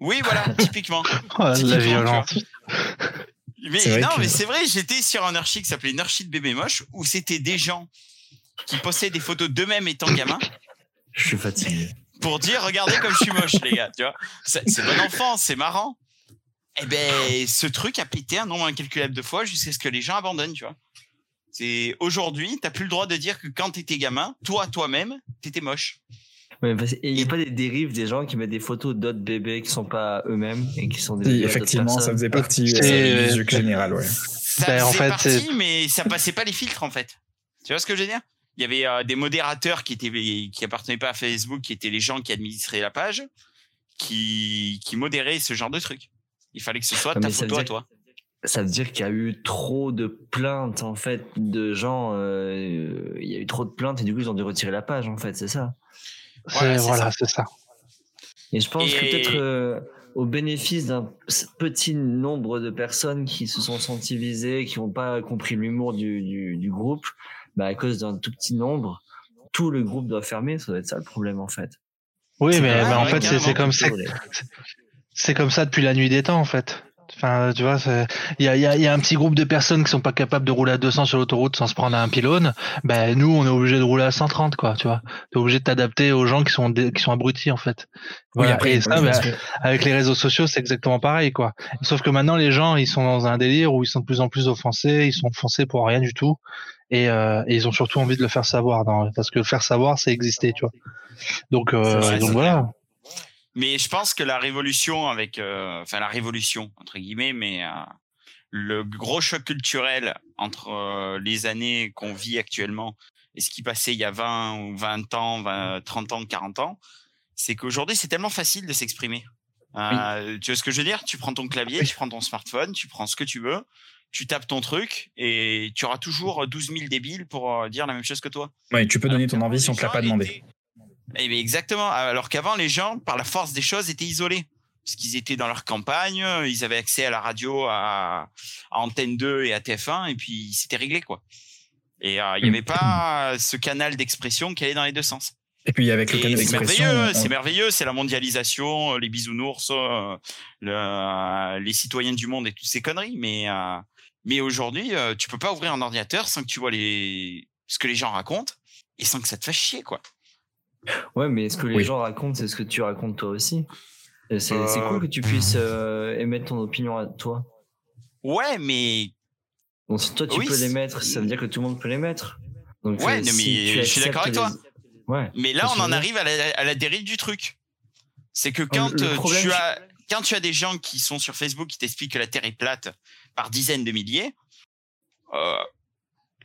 Oui, voilà, typiquement. Oh, la Typiquement, tu violence. Mais C'est vrai non, que- mais c'est vrai, j'étais sur un archi qui s'appelait Nurchi de bébé moche où c'était des gens qui postaient des photos d'eux-mêmes étant gamins Je suis fatigué. pour dire regardez comme je suis moche les gars, tu vois. C'est c'est bon enfant, c'est marrant. Eh ben ce truc a pété un nombre incalculable de fois jusqu'à ce que les gens abandonnent, tu vois. C'est aujourd'hui, t'as plus le droit de dire que quand t'étais gamin, toi toi-même, t'étais moche. Ouais, parce- et il n'y a pas des dérives des gens qui mettent des photos d'autres bébés qui sont pas eux-mêmes et qui sont des d'autres effectivement, ça faisait partie euh, du jeu général, ouais. Ça Ben, en faisait fait, partie, mais ça passait pas les filtres en fait. Tu vois ce que je veux dire? Il y avait euh, des modérateurs qui étaient qui appartenaient pas à Facebook, qui étaient les gens qui administraient la page, qui qui modéraient ce genre de trucs. Il fallait que ce soit ta photo veut à dire- toi. Ça veut dire qu'il y a eu trop de plaintes en fait de gens. euh, Il y a eu trop de plaintes et du coup ils ont dû retirer la page en fait, c'est ça? C'est- Voilà, c'est Voilà, ça. Et je pense que peut-être euh, au bénéfice d'un petit nombre de personnes qui se sont senties visées, qui n'ont pas compris l'humour du, du, du groupe, bah à cause d'un tout petit nombre, tout le groupe doit fermer. Ça doit être ça le problème en fait. Oui, mais, mais en fait, c'est- comme ça. C'est comme ça depuis la nuit des temps, en fait. Enfin, tu vois, il y a, y, a, y a un petit groupe de personnes qui sont pas capables de rouler à 200 sur l'autoroute sans se prendre à un pylône. Ben, nous, on est obligé de rouler à 130, quoi, tu vois. T'es obligé de t'adapter aux gens qui sont, dé- qui sont abrutis, en fait. Voilà. après, et ça, oui, ben, avec les réseaux sociaux, c'est exactement pareil, quoi. Sauf que maintenant, les gens, ils sont dans un délire où ils sont de plus en plus offensés, ils sont offensés pour rien du tout. Et, euh, et ils ont surtout envie de le faire savoir, non, parce que le faire savoir, c'est exister, tu vois. Donc, euh, donc voilà. Mais je pense que la révolution avec, euh, enfin la révolution entre guillemets, mais euh, le gros choc culturel entre euh, les années qu'on vit actuellement et ce qui passait il y a 20 ou 20 ans, 20, 30 ans, 40 ans, c'est qu'aujourd'hui c'est tellement facile de s'exprimer. Tu vois ce que je veux dire? Tu prends ton clavier, tu prends ton smartphone, tu prends ce que tu veux, tu tapes ton truc et tu auras toujours 12 000 débiles pour dire la même chose que toi. Ouais, tu peux donner ton envie si on te l'a pas demandé. Eh bien, exactement. Alors qu'avant, les gens, par la force des choses, étaient isolés. Parce qu'ils étaient dans leur campagne, ils avaient accès à la radio, à, à Antenne 2 et à TF1, et puis c'était réglé, quoi. Et euh, il n'y avait pas ce canal d'expression qui allait dans les deux sens. Et puis avec le canal C'est d'expression, merveilleux, c'est merveilleux, c'est la mondialisation, euh, les bisounours, euh, le- les citoyens du monde et toutes ces conneries. Mais, euh, mais aujourd'hui, euh, tu peux pas ouvrir un ordinateur sans que tu vois les, ce que les gens racontent et sans que ça te fasse chier, quoi. Ouais, mais ce que les Oui. gens racontent, c'est ce que tu racontes toi aussi. Et C'est c'est Euh, cool que tu puisses euh, émettre ton opinion à toi. Ouais, mais Donc si toi tu Oui, peux c'est- les mettre, ça veut dire que tout le monde peut les mettre. Donc, Ouais, euh, non, mais je suis d'accord avec les- Ouais. Mais là, on en arrive à la, à la dérive du truc. C'est que quand le euh, problème, tu as quand tu as des gens qui sont sur Facebook qui t'expliquent que la Terre est plate par dizaines de milliers, euh,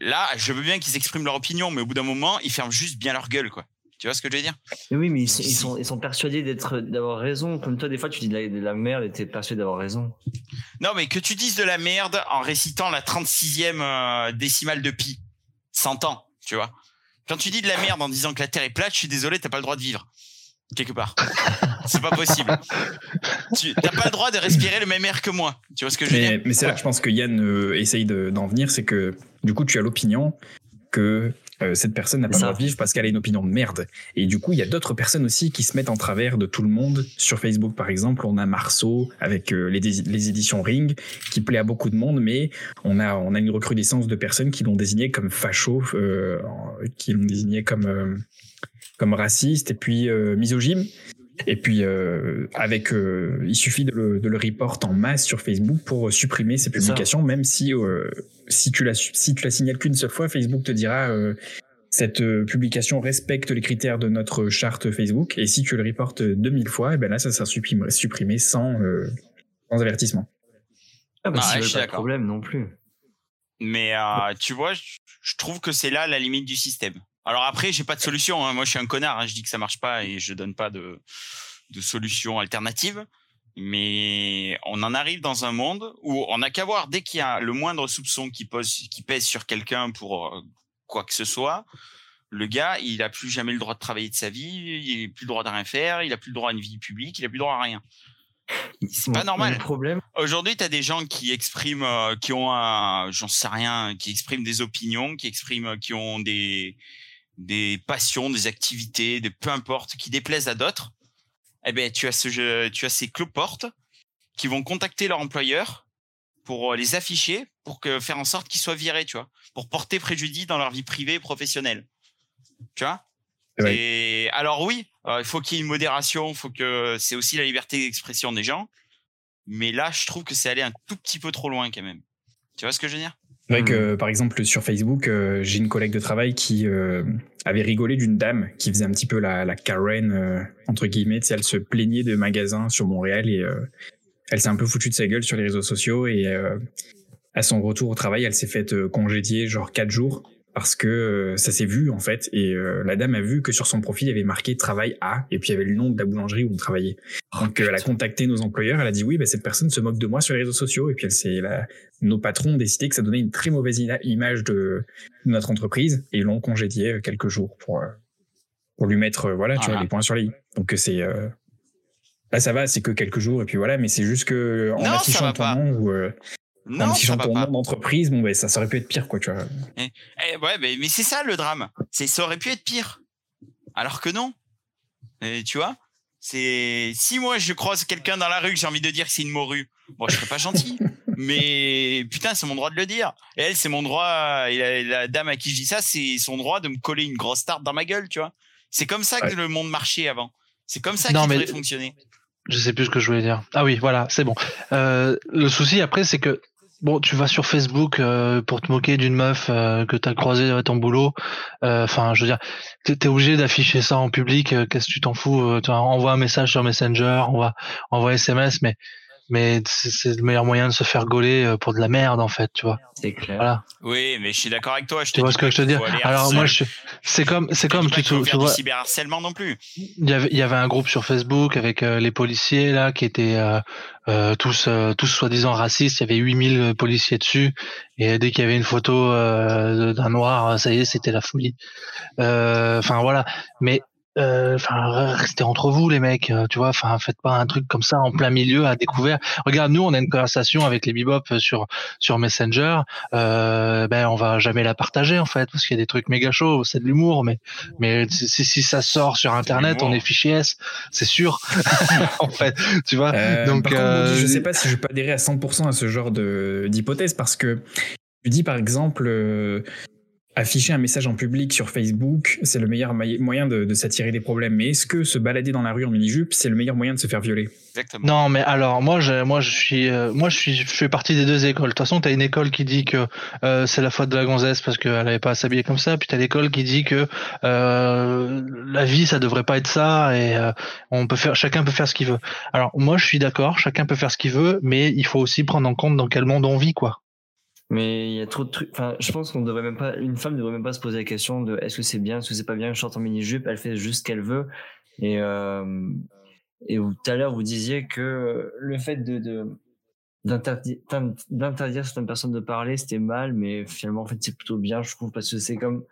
là, je veux bien qu'ils expriment leur opinion, mais au bout d'un moment, ils ferment juste bien leur gueule, quoi. Tu vois ce que je veux dire? Mais oui, mais ils, sont- ils Si. sont, ils sont persuadés d'être, d'avoir raison. Comme toi, des fois, tu dis de la, de la merde et t'es persuadé d'avoir raison. Non, mais que tu dises de la merde en récitant la 36e euh, décimale de pi, 100 ans, tu vois. Quand tu dis de la merde en disant que la Terre est plate, je suis désolé, t'as pas le droit de vivre. quelque part. c'est pas possible. Tu n'as pas le droit de respirer le même air que moi. Tu vois ce que je veux Mais, dire? mais c'est là que je pense que Yann euh, essaye de- d'en venir, c'est que du coup, tu as l'opinion que euh, cette personne n'a pas le droit de vivre parce qu'elle a une opinion de merde. Et du coup, il y a d'autres personnes aussi qui se mettent en travers de tout le monde. Sur Facebook, par exemple, on a Marceau avec euh, les, les éditions Ring, qui plaît à beaucoup de monde, mais on a, on a une recrudescence de personnes qui l'ont désigné comme facho, euh, qui l'ont désigné comme, euh, comme raciste et puis euh, misogyne. Et puis, euh, avec, euh, il suffit de le, de le report en masse sur Facebook pour supprimer ces ça. publications, même si, euh, si, tu la, si tu la signales qu'une seule fois, Facebook te dira euh, cette euh, publication respecte les critères de notre charte Facebook. Et si tu le reportes 2000 fois, et ben là, ça sera supprimé, supprimé sans, euh, sans avertissement. Ah, bah, Ah, ouais, veulent je suis pas de problème non plus. Mais euh, tu vois, je trouve que c'est là la limite du système. Alors après, j'ai pas de solution. hein. Moi, je suis un connard. hein. Je dis que ça marche pas et je donne pas de, de solution alternative. Mais on en arrive dans un monde où on n'a qu'à voir dès qu'il y a le moindre soupçon qui, pose, qui pèse sur quelqu'un pour euh, quoi que ce soit. Le gars, il a plus jamais le droit de travailler de sa vie, il a plus le droit de rien faire, il a plus le droit à une vie publique, il a plus le droit à rien. C'est pas normal. Problème, Aujourd'hui, tu as des gens qui expriment, euh, qui ont un, j'en sais rien, qui expriment des opinions, qui expriment, qui ont des, des passions, des activités, des peu importe, qui déplaisent à d'autres. Eh ben, tu as ce, jeu- tu as ces cloportes qui vont contacter leur employeur pour euh, les afficher, pour que faire en sorte qu'ils soient virés, tu vois, pour porter préjudice dans leur vie privée et professionnelle. Tu vois? Et alors oui, euh, il faut qu'il y ait une modération, il faut que c'est aussi la liberté d'expression des gens. Mais là, je trouve que c'est allé un tout petit peu trop loin quand même. Tu vois ce que je veux dire? C'est vrai Hmm. que, par exemple, sur Facebook, euh, j'ai une collègue de travail qui euh, avait rigolé d'une dame qui faisait un petit peu la, la Karen, euh, entre guillemets. Tu sais, elle se plaignait de magasins sur Montréal et euh, elle s'est un peu foutue de sa gueule sur les réseaux sociaux. Et euh, à son retour au travail, elle s'est faite congédier genre quatre jours parce que euh, ça s'est vu, en fait. Et euh, la dame a vu que sur son profil, il y avait marqué travail à et puis il y avait le nom de la boulangerie où on travaillait. Donc euh, elle a contacté nos employeurs, elle a dit oui, bah, cette personne se moque de moi sur les réseaux sociaux et puis elle s'est, nos patrons ont décidé que ça donnait une très mauvaise image de, de notre entreprise et ils l'ont congédié euh, quelques jours pour pour lui mettre voilà, tu vois les points sur les i. Donc c'est euh, là ça va, c'est que quelques jours et puis voilà, mais c'est juste que en Non, affichant ton nom ou euh, Non, ton pas. nom d'entreprise, bon ben ça, ça aurait pu être pire quoi, tu vois. Eh, ouais, mais, mais c'est ça le drame. C'est ça aurait pu être pire. Alors que non. Et tu vois C'est si moi je croise quelqu'un dans la rue que j'ai envie de dire que c'est une morue, bon, je serais pas gentil. mais putain, c'est mon droit de le dire. Et elle, c'est mon droit. Et la, la dame à qui je dis ça, c'est son droit de me coller une grosse tarte dans ma gueule, tu vois. C'est comme ça que Ouais. le monde marchait avant. C'est comme ça qu'il mais- devrait fonctionner. Je sais plus ce que je voulais dire. Ah oui, voilà, c'est bon. Euh, le souci après, c'est que bon, tu vas sur Facebook euh, pour te moquer d'une meuf euh, que t'as croisée à ton boulot. Euh, Enfin, je veux dire, t'es es obligé d'afficher ça en public. euh, Qu'est-ce que tu t'en fous tu Envoie un message sur Messenger, envoie, envoie SMS, mais mais c'est c'est le meilleur moyen de se faire gauler euh, pour de la merde en fait, tu vois. c'est clair. Voilà. Oui, mais je suis d'accord avec toi. Je te Tu vois ce que je te dis Alors moi, je, c'est comme c'est comme tu, tu faire vois. cyberharcèlement non plus. Il y avait, il y avait un groupe sur Facebook avec euh, les policiers là qui étaient euh, euh, tous euh, tous soi-disant racistes. Il y avait 8000 policiers dessus et dès qu'il y avait une photo euh, d'un noir, ça y est, c'était la folie. Euh, Enfin voilà, mais enfin restez entre vous les mecs, euh, tu vois. Enfin faites pas un truc comme ça en plein milieu à découvert. Regarde, nous on a une conversation avec les bebop sur sur Messenger. Euh, ben on va jamais la partager en fait parce qu'il y a des trucs méga chauds. C'est de l'humour, mais mais si, si ça sort sur internet, on est fichier S, c'est sûr. en fait, tu vois. Euh, Donc, par euh, je sais pas si je peux adhérer à 100% à ce genre de- d'hypothèse parce que tu dis par exemple euh, afficher un message en public sur Facebook, c'est le meilleur moyen de, de s'attirer des problèmes. Mais est-ce que se balader dans la rue en mini-jupe, c'est le meilleur moyen de se faire violer? Exactement. Non, mais alors moi, je, moi, je suis, euh, moi, je suis, je fais partie des deux écoles. De toute façon, t'as une école qui dit que euh, c'est la faute de la gonzesse parce qu'elle avait pas à s'habiller comme ça, puis t'as l'école qui dit que euh, la vie, ça devrait pas être ça et euh, on peut faire, chacun peut faire ce qu'il veut. Alors moi, je suis d'accord, chacun peut faire ce qu'il veut, mais il faut aussi prendre en compte dans quel monde on vit, quoi. Mais il y a trop de trucs. Enfin, je pense qu'on devrait même pas. Une femme devrait même pas se poser la question de est-ce que c'est bien, est-ce que c'est pas bien, je chante en mini jupe. Elle fait juste ce qu'elle veut. Et euh, et tout à l'heure vous disiez que le fait de, de d'interdire d'interdire certaines personnes de parler c'était mal, mais finalement en fait c'est plutôt bien, je trouve, parce que c'est comme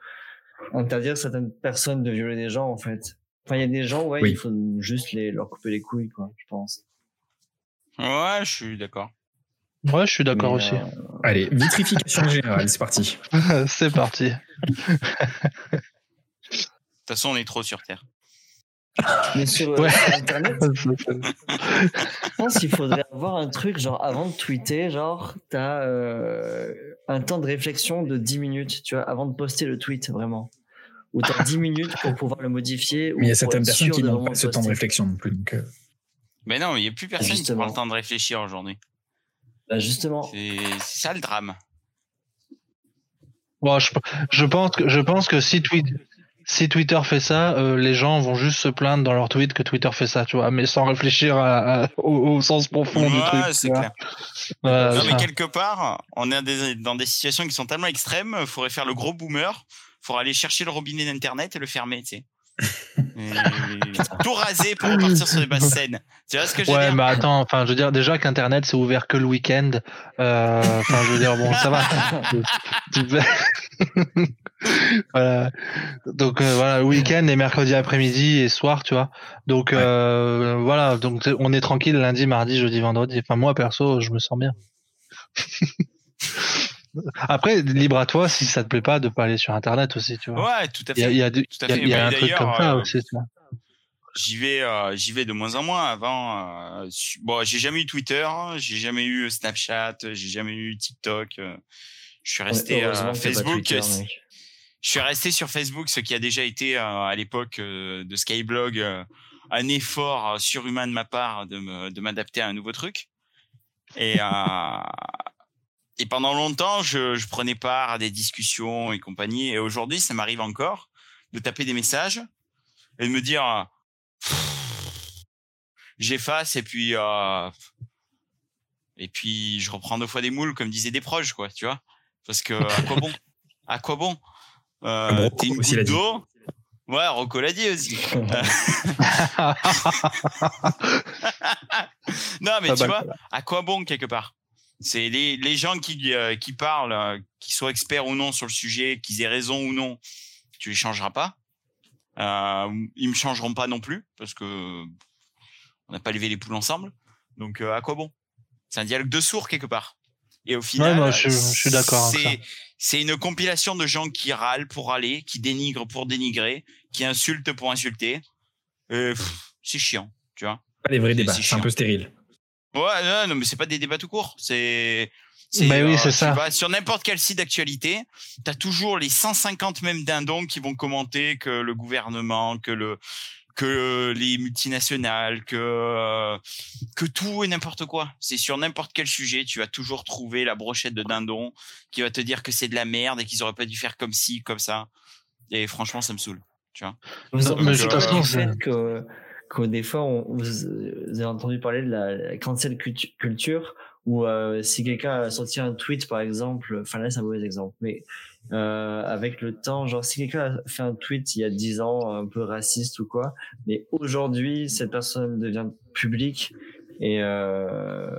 interdire certaines personnes de violer des gens en fait. Enfin, il y a des gens, ouais, Oui. il faut juste les, leur couper les couilles, quoi, je pense. Ouais, je suis d'accord. Ouais, je suis d'accord aussi. euh, Allez, vitrification générale, c'est parti. c'est parti. De toute façon, on est trop sur Terre. mais sur, euh, Ouais. sur Internet, je pense qu'il faudrait avoir un truc, genre, avant de tweeter, genre, t'as euh, un temps de réflexion de 10 minutes, tu vois, avant de poster le tweet, vraiment. Ou t'as 10 minutes pour pouvoir le modifier. Mais il y a certaines personnes qui n'ont pas ce temps de réflexion non plus. Donc, euh, Mais non, il n'y a plus personne qui Justement. prend le temps de réfléchir aujourd'hui. Bah, justement. C'est ça le drame. Bon, je, je pense que je pense que si, tweet, si Twitter fait ça, euh, les gens vont juste se plaindre dans leur tweet que Twitter fait ça, tu vois, mais sans réfléchir à- à- au, au sens profond du truc. c'est clair. Voilà, non, mais quelque part, on est des- dans des situations qui sont tellement extrêmes, il faudrait faire le gros boomer, il faudrait aller chercher le robinet d'Internet et le fermer, tu sais. Tout raser pour repartir sur les basses scènes. Tu vois ce que je veux Ouais, dire mais attends, enfin, je veux dire, déjà qu'Internet, c'est ouvert que le week-end. Euh, Enfin, je veux dire, bon, ça va. voilà. Donc, euh, voilà, le week-end et mercredi après-midi et soir, tu vois. Donc, euh, voilà, donc on est tranquille lundi, mardi, jeudi, vendredi. Enfin, moi, perso, je me sens bien. Après, libre à toi si ça te plaît pas de pas aller sur Internet aussi, tu vois. Ouais, tout à fait. il y a, y a- un truc comme ça euh, aussi, tu vois. J'y vais, euh, j'y vais de moins en moins. Avant, euh, bon, j'ai jamais eu Twitter, hein, j'ai jamais eu Snapchat, j'ai jamais eu TikTok. euh, je suis resté pas Facebook. Twitter. Je suis resté sur Facebook, ce qui a déjà été euh, à l'époque euh, de Skyblog euh, un effort surhumain de ma part de m'adapter à un nouveau truc. Et euh, et pendant longtemps, je, je prenais part à des discussions et compagnie. Et aujourd'hui, ça m'arrive encore de taper des messages et de me dire j'efface et puis euh, et puis je reprends deux fois des moules comme disaient des proches quoi tu vois. Parce que à quoi bon? À quoi bon? Euh, t'es une goutte d'eau ouais Rocco l'a dit aussi. Non mais Pas tu mal, vois à quoi bon quelque part? C'est les, les gens qui euh, qui parlent euh, qui soient experts ou non sur le sujet qu'ils aient raison ou non tu les changeras pas euh, ils me changeront pas non plus parce que on n'a pas levé les poules ensemble. Donc euh, à quoi bon? C'est un dialogue de sourds quelque part. Et au final, moi, je- je suis d'accord avec c'est c'est une compilation de gens qui râlent pour râler, qui dénigrent pour dénigrer, qui insultent pour insulter. C'est chiant, tu vois. pas des vrais C'est- débats, c'est un peu stérile. Ouais, non, non, mais c'est pas des débats tout court. C'est. Bah oui, c'est tu ça. vas sur n'importe quel site d'actualité, t'as toujours les 150 mêmes dindons qui vont commenter que le gouvernement, que le que les multinationales, que euh, que tout et n'importe quoi. C'est sur n'importe quel sujet, tu vas toujours trouver la brochette de dindon qui va te dire que c'est de la merde et qu'ils auraient pas dû faire comme ci, comme ça. Et franchement, ça me saoule. Tu vois. Non, mais de toute façon, c'est- fait que, que des fois, on- vous, vous avez entendu parler de la, cancel cultu- culture, où euh, si quelqu'un a sorti un tweet, par exemple, enfin là c'est un mauvais exemple, mais euh, avec le temps, genre si quelqu'un a fait un tweet il y a 10 ans, un peu raciste ou quoi, mais aujourd'hui cette personne devient publique et euh,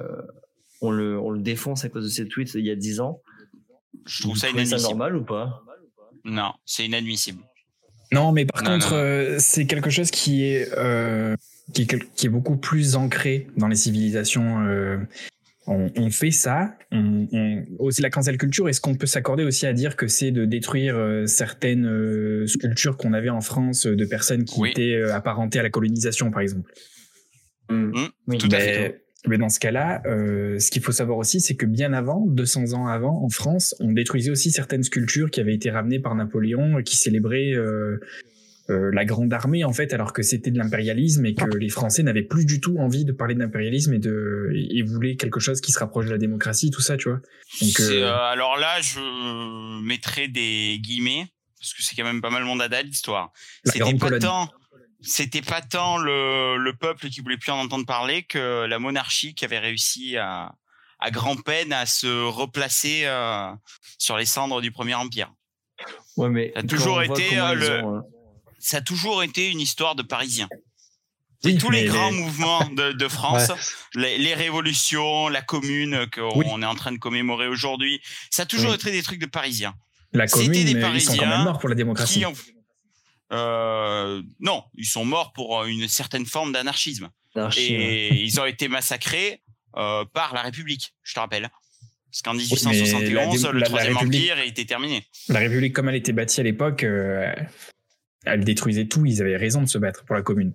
on, le, on le défonce à cause de ses tweets il y a 10 ans, Je trouve ça inadmissible. normal ou pas? Non, c'est inadmissible. Non, mais par Non, contre, euh, c'est quelque chose qui est, euh, qui, est quel- qui est beaucoup plus ancré dans les civilisations. euh, on, on fait ça. On, on- aussi la cancel culture. Est-ce qu'on peut s'accorder aussi à dire que c'est de détruire euh, certaines euh, sculptures qu'on avait en France euh, de personnes qui Oui. étaient euh, apparentées à la colonisation, par exemple? Mmh, Oui, tout à mais, fait. Mais dans ce cas-là, euh, ce qu'il faut savoir aussi, c'est que bien avant, 200 ans avant, en France, on détruisait aussi certaines sculptures qui avaient été ramenées par Napoléon, et qui célébraient euh, euh, la grande armée, en fait, alors que c'était de l'impérialisme et que les Français n'avaient plus du tout envie de parler de l'impérialisme et de et voulaient quelque chose qui se rapproche de la démocratie, tout ça, tu vois. Donc, euh, euh, alors là, je mettrai des guillemets parce que c'est quand même pas mal mon dada l'histoire. C'était pas tant, c'était pas tant le, le peuple qui voulait plus en entendre parler que la monarchie qui avait réussi à, à grand peine à se replacer euh, sur les cendres du premier empire. Ouais, mais Ça a toujours été, euh, ils le- ont, euh, Ça a toujours été une histoire de Parisiens. oui, Tous les grands mouvements de, de France, Ouais. les, les révolutions, la commune qu'on Oui. est en train de commémorer aujourd'hui, ça a toujours Oui. été des trucs de Parisiens. la c'était commune, des mais ils sont quand Parisiens même morts pour la démocratie. qui ont- non, ils sont morts pour une certaine forme d'anarchisme. Et ils ont été massacrés euh, par la République, je te rappelle. Parce qu'en mais 1871, la- le Troisième Empire était terminé. La République, comme elle était bâtie à l'époque, euh, elle détruisait tout. Ils avaient raison de se battre pour la commune.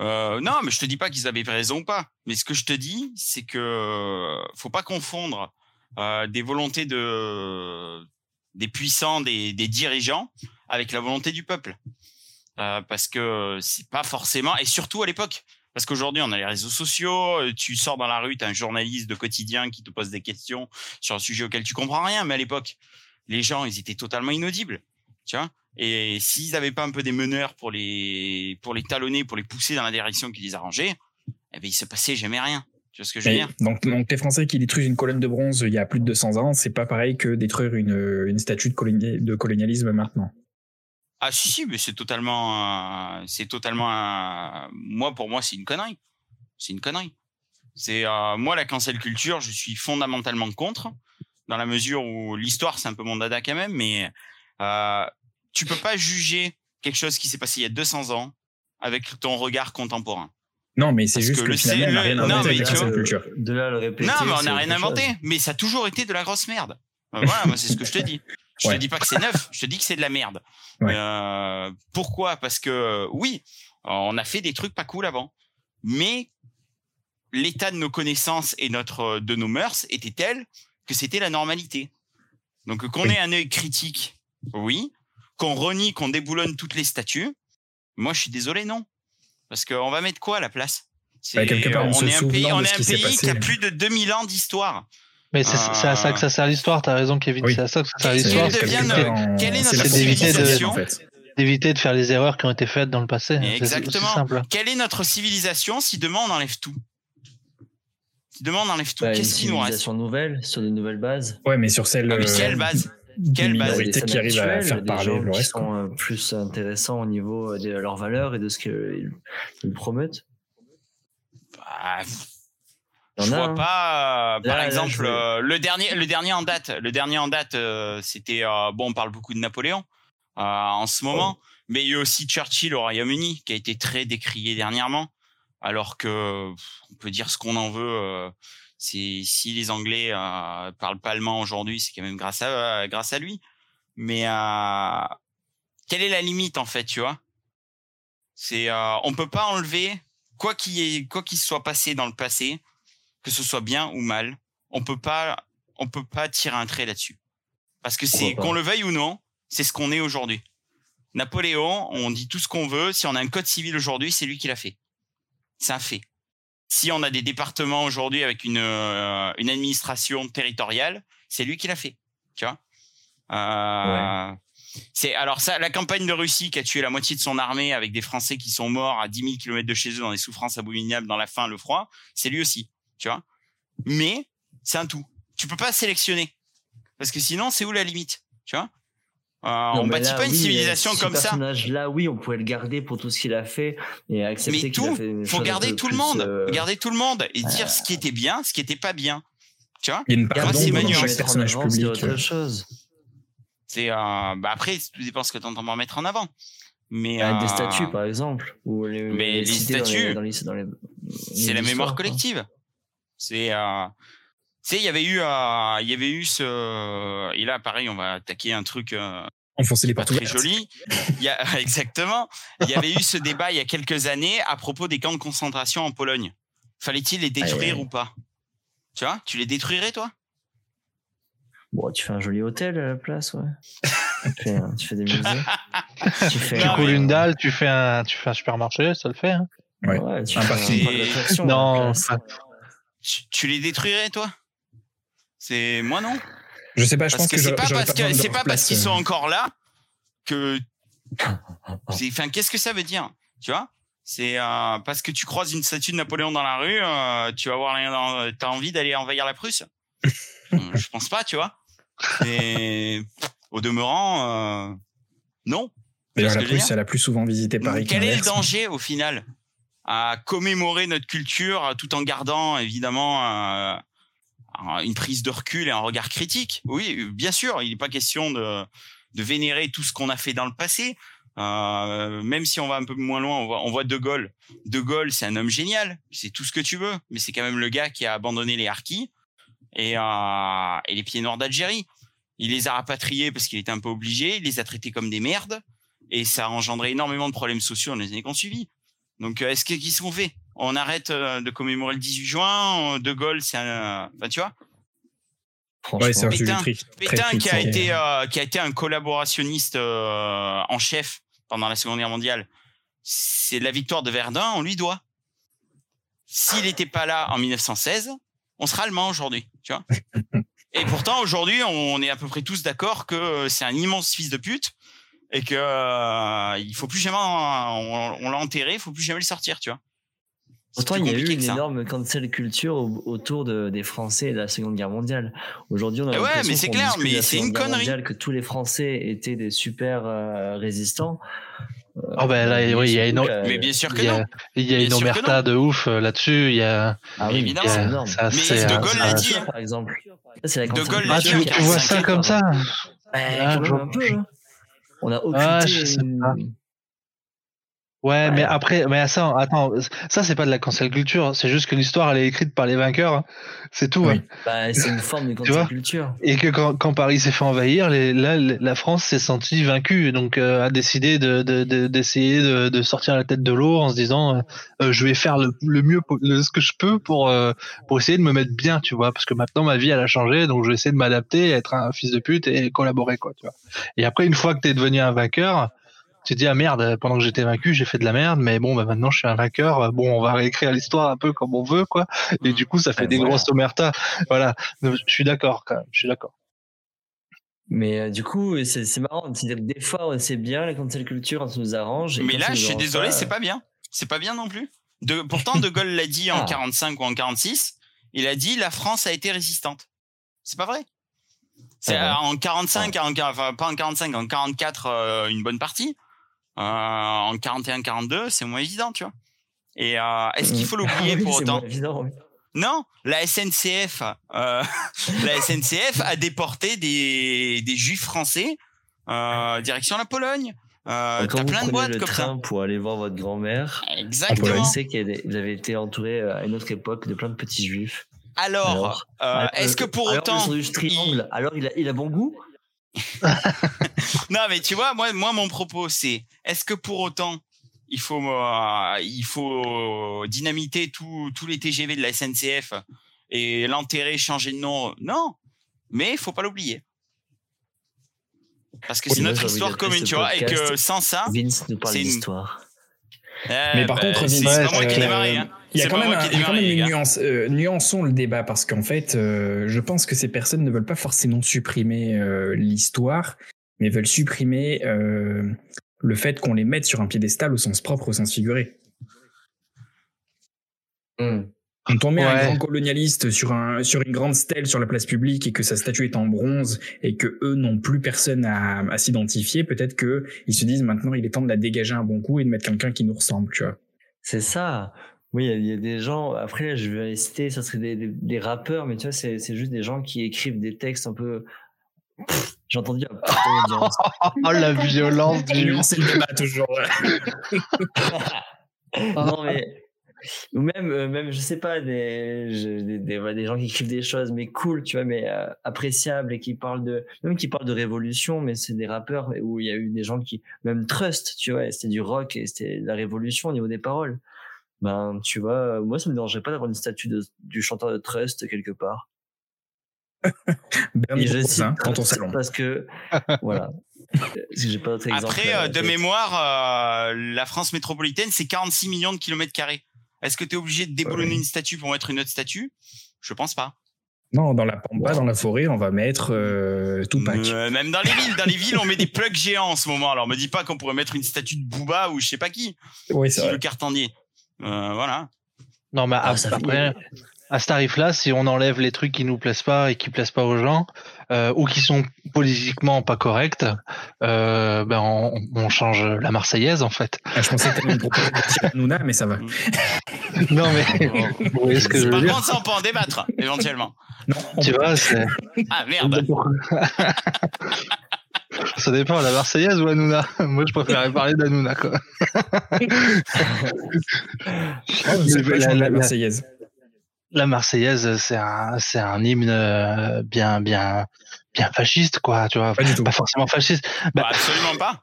Euh, non, mais je te dis pas qu'ils avaient raison ou pas. Mais ce que je te dis, c'est que euh, faut pas confondre euh, des volontés de des puissants, des, dirigeants, avec la volonté du peuple. Euh, parce que c'est pas forcément, et surtout à l'époque. Parce qu'aujourd'hui, on a les réseaux sociaux, euh, tu sors dans la rue, tu as un journaliste de quotidien qui te pose des questions sur un sujet auquel tu comprends rien. Mais à l'époque, les gens, ils étaient totalement inaudibles. Tu vois et s'ils n'avaient pas un peu des meneurs pour les, pour les talonner, pour les pousser dans la direction qui les arrangeait, eh ben, il se passait jamais rien. Tu vois ce que je veux Mais, dire? donc, donc les Français qui détruisent une colonne de bronze il y a plus de 200 ans, c'est pas pareil que détruire une, une statue de, coloni- de colonialisme maintenant. Ah si si, mais c'est totalement, euh, c'est totalement, moi pour moi c'est une connerie. C'est une connerie. C'est euh, moi la cancel culture, je suis fondamentalement contre, dans la mesure où l'histoire c'est un peu mon dada quand même, mais euh, tu peux pas juger quelque chose qui s'est passé il y a 200 ans avec ton regard contemporain. Non, mais c'est juste que que, le- finalement, on n'a le- rien non, inventé avec culture. De là le répéter. Non, mais on n'a rien chose. inventé. Mais ça a toujours été de la grosse merde. Euh, Voilà, moi, c'est ce que je te dis. Je Ouais. te dis pas que c'est neuf, je te dis que c'est de la merde. Ouais. Euh, pourquoi? Parce que euh, oui, on a fait des trucs pas cool avant, mais l'état de nos connaissances et notre de nos mœurs était tel que c'était la normalité. Donc qu'on Oui. ait un œil critique, oui, qu'on renie, qu'on déboulonne toutes les statues. Moi, je suis désolé, non, parce qu'on va mettre quoi à la place? Bah, quelque part, en on se est un pays, on est un qui a plus de 2000 ans d'histoire. Mais c'est à ça que ça sert l'histoire, t'as raison Kevin, Oui. c'est à ça que ça sert Quelle l'histoire, c'est d'éviter- quelle est notre de- civilisation, en fait. d'éviter de faire les erreurs qui ont été faites dans le passé. Exactement. simple. Quelle est notre civilisation si demain on enlève tout? Si demain on enlève tout, Bah, une qu'est-ce qui nous reste? civilisation nouvelle, sur de nouvelles bases. Ouais, mais sur celle Ah, mais euh, quelle base des Quelle Des qui arrivent à faire parler gens le qui reste. sont euh, plus intéressants au niveau euh, de leurs valeurs et de ce qu'ils ils promettent. Bah, Je vois hein. pas. euh, par Là, exemple, le dernier, le dernier en date, le dernier en date, c'était bon. On parle beaucoup de Napoléon en ce moment, mais il y a aussi Churchill au Royaume-Uni qui a été très décrié dernièrement, alors que on peut dire ce qu'on en veut. Si les Anglais euh, parlent pas allemand aujourd'hui, c'est quand même grâce à euh, grâce à lui. Mais euh, quelle est la limite en fait, tu vois? C'est euh, on peut pas enlever quoi qu'il ait- quoi qu'il soit passé dans le passé que ce soit bien ou mal, on peut pas, on peut pas tirer un trait là-dessus. Parce que c'est, qu'on le veuille ou non, c'est ce qu'on est aujourd'hui. Napoléon, on dit tout ce qu'on veut. Si on a un code civil aujourd'hui, c'est lui qui l'a fait. C'est un fait. Si on a des départements aujourd'hui avec une, euh, une administration territoriale, c'est lui qui l'a fait. Tu vois Euh, C'est alors ça, la campagne de Russie qui a tué la moitié de son armée avec des Français qui sont morts à 10 000 kilomètres de chez eux dans des souffrances abominables, dans la faim, le froid, c'est lui aussi, tu vois. Mais c'est un tout. Tu peux pas sélectionner parce que sinon, c'est où la limite, tu vois Euh, Non, On bâtit là, pas une oui, civilisation ce comme ça. personnage-là, oui, on pourrait le garder pour tout ce qu'il a fait et accepter Mais tout, fait des faut garder tout le monde, euh, garder tout le monde et dire ce qui était bien, ce qui était pas bien, tu vois? Il y a une part d'ombre chaque personnage avant, c'est public. autre chose. C'est euh, bah après, tout dépend ce que tu entends par mettre en avant. Mais Avec euh, des statues, par exemple. Ou les, Mais les statues, dans les- dans les- c'est la mémoire quoi. collective. C'est, euh, tu sais, il y avait eu, euh, il y avait eu ce, et là, pareil, on va attaquer un truc euh, Enfoncer les pas très joli. Il y a, exactement. Il y avait eu ce débat il y a quelques années à propos des camps de concentration en Pologne. Fallait-il les détruire ou pas? Tu vois, tu les détruirais toi? Bon, tu fais un joli hôtel à la place, ouais. tu, fais, tu fais des musées. tu fais coules une dalle, tu fais un, tu fais un supermarché, ça le fait. Hein. Ouais. Ouais, tu Un fais un parc d'attractions Non, tu, tu les détruirais toi? C'est moi non? Je sais pas, je Parce pense que, que, c'est pas parce pas qu'ils sont encore là que enfin qu'est-ce que ça veut dire? Tu vois? C'est euh, parce que tu croises une statue de Napoléon dans la rue euh, tu vas voir rien dans t'as envie d'aller envahir la Prusse? Euh, je pense pas tu vois. Et au demeurant euh, non. D'ailleurs, la Prusse, elle a plus souvent visité Paris quel est le danger au final à commémorer notre culture tout en gardant évidemment une prise de recul et un regard critique Oui, bien sûr, il n'est pas question de de vénérer tout ce qu'on a fait dans le passé. Euh, même si on va un peu moins loin, on voit, on voit De Gaulle. De Gaulle, c'est un homme génial, c'est tout ce que tu veux, mais c'est quand même le gars qui a abandonné les harkis et, euh, et les pieds noirs d'Algérie. Il les a rapatriés parce qu'il était un peu obligé, il les a traités comme des merdes, et ça a engendré énormément de problèmes sociaux dans les années qui ont suivi. Donc, euh, est-ce qu'est-ce qu'on fait? On arrête euh, de commémorer le 18 juin De Gaulle, c'est un, enfin, tu vois Ouais, c'est un sujet Pétain, très, très Pétain qui a été euh, qui a été un collaborationniste euh, en chef pendant la Seconde Guerre mondiale. C'est la victoire de Verdun, on lui doit. S'il n'était pas là en 1916, on sera allemand aujourd'hui, tu vois. Et pourtant aujourd'hui, on est à peu près tous d'accord que c'est un immense fils de pute et que euh, il faut plus jamais on, on l'a enterré, il faut plus jamais le sortir, tu vois. Pourtant, il y a eu une ça. énorme cancel culture au- autour de, des Français et de la Seconde Guerre mondiale. Aujourd'hui, on a Eh ouais, l'impression mais c'est qu'on clair, mais la c'est Seconde une Guerre connerie. mondiale, que tous les Français étaient des super euh, résistants. Oh ben là, oui, il y a une, que- Mais bien sûr que il y a, non. il y a une omerta de ouf euh, là-dessus. Il y a, Ah oui, Évidemment. c'est énorme. ça, Mais c'est, De euh, Gaulle l'a dit, hein. par exemple. Ça, c'est la De Gaulle l'a Ah, dit tu, en qui tu vois 45 ça comme ça Ah, hein. On a Ah, occulté je sais une- pas. Ouais, Ouais. mais après, mais ça, attends, ça c'est pas de la cancel culture, hein. c'est juste que l'histoire elle est écrite par les vainqueurs, hein. c'est tout. Oui. hein. Bah, c'est une forme de cancel culture. Et que quand, quand Paris s'est fait envahir, les, là, la France s'est sentie vaincue, donc euh, a décidé de de- de- d'essayer de, de sortir la tête de l'eau en se disant, euh, euh, je vais faire le, le mieux, le- ce que je peux pour euh, pour essayer de me mettre bien, tu vois, parce que maintenant ma vie elle a changé, donc je vais essayer de m'adapter, être un fils de pute et collaborer, quoi, tu vois. Et après, une fois que t'es devenu un vainqueur, tu te dis ah merde, pendant que j'étais vaincu, j'ai fait de la merde, mais bon, bah maintenant je suis un vainqueur, bon, on va réécrire l'histoire un peu comme on veut, quoi. Et du coup, ça fait Ouais, des voilà. grosses omertas. Voilà, je suis d'accord, quand même, je suis d'accord. Mais euh, du coup, c'est c'est marrant. C'est-à-dire que des fois, c'est bien la cancel culture, on nous arrange. et Mais là, je suis désolé, pas, c'est pas bien. C'est pas bien non plus. De, pourtant, De Gaulle l'a dit en Ah. 45 ou en 46. Il a dit la France a été résistante. C'est pas vrai. C'est Ah en 45, en, enfin, pas en 45, en 44, euh, une bonne partie. Euh, en 41, 42, c'est moins évident, tu vois. Et euh, est-ce qu'il faut l'oublier Ah oui, pour autant moins évident, oui. Non, la SNCF, euh, la SNCF a déporté des, des juifs français direction la Pologne. Euh, T'as plein de boîtes le comme train pour aller voir votre grand-mère, ça. Exactement. savez que vous avez été entouré à une autre époque de plein de petits juifs. Alors, Alors, euh, Alors, est-ce que pour alors, autant, triangle, alors il a, il a bon goût? non mais tu vois, moi, moi mon propos c'est, est-ce que pour autant il faut, euh, il faut dynamiter tous tous les TGV de la SNCF et l'enterrer, changer de nom? Non, mais il faut pas l'oublier. Parce que c'est notre histoire commune, tu vois, et que sans ça, Vince nous parle c'est une- d'histoire. Mais par contre, c'est pas moi qui ai euh, démarré. Hein. Il y a quand même, un- quand même une nuance. Euh, nuançons le débat parce qu'en fait, euh, je pense que ces personnes ne veulent pas forcément supprimer euh, l'histoire, mais veulent supprimer euh, le fait qu'on les mette sur un piédestal au sens propre, au sens figuré. Hmm. Quand on met un grand colonialiste sur, un, sur une grande stèle sur la place publique et que sa statue est en bronze et que eux n'ont plus personne à, à s'identifier, peut-être que ils se disent maintenant il est temps de la dégager un bon coup et de mettre quelqu'un qui nous ressemble, tu vois. C'est ça. Oui, il y a- il y, a des gens. Après, je vais citer, ça serait des, des, des rappeurs, mais tu vois, c'est c'est juste des gens qui écrivent des textes un peu. Pff, J'ai entendu un. Oh la violence du. Nuancer le débat toujours. non, mais. Ou même, euh, même, je sais pas, des, je- des, des, voilà, des gens qui écrivent des choses, mais cool, tu vois, mais euh, appréciables et qui parlent de. Même qui parlent de révolution, mais c'est des rappeurs où il y a eu des gens qui. Même Trust, tu vois, c'était du rock et c'était de la révolution au niveau des paroles. Ben, tu vois, moi, ça me dérangerait pas d'avoir une statue de, du chanteur de Trust quelque part. Bernie Et je cite hein, dans ton salon. Parce que, voilà. Parce que J'ai pas d'autre exemple. Après, là, euh, en de mémoire, euh, la France métropolitaine, c'est 46 millions de kilomètres carrés. Est-ce que tu es obligé de déboulonner Ouais. une statue pour mettre une autre statue? Je pense pas. Non, dans la pampa, dans la forêt, on va mettre euh, Tupac. Euh, même dans les villes, dans les villes, on met des plugs géants en ce moment. Alors me dis pas qu'on pourrait mettre une statue de Booba ou je sais pas qui, Oui, c'est si vrai. le cartonnier. Euh, voilà. Non, mais Ah, fait- après, à ce tarif-là, si on enlève les trucs qui nous plaisent pas et qui plaisent pas aux gens, euh, ou qui sont politiquement pas corrects, euh, ben on, on change la Marseillaise en fait. Ah, je pensais que t'allais me Hanouna, mais ça va. Non mais vous voyez ce que je veux Par dire contre, ça on peut en débattre éventuellement. Non, Tu vois, c'est Ah merde. Ça dépend, la Marseillaise ou Hanouna? Moi, je préférais parler d'Hanouna, quoi. c'est pas la- la, la- la- Marseillaise. La Marseillaise, c'est un, c'est un hymne euh, bien, bien, bien fasciste, quoi. Tu vois, Pas du tout. pas forcément fasciste, Bah, absolument pas.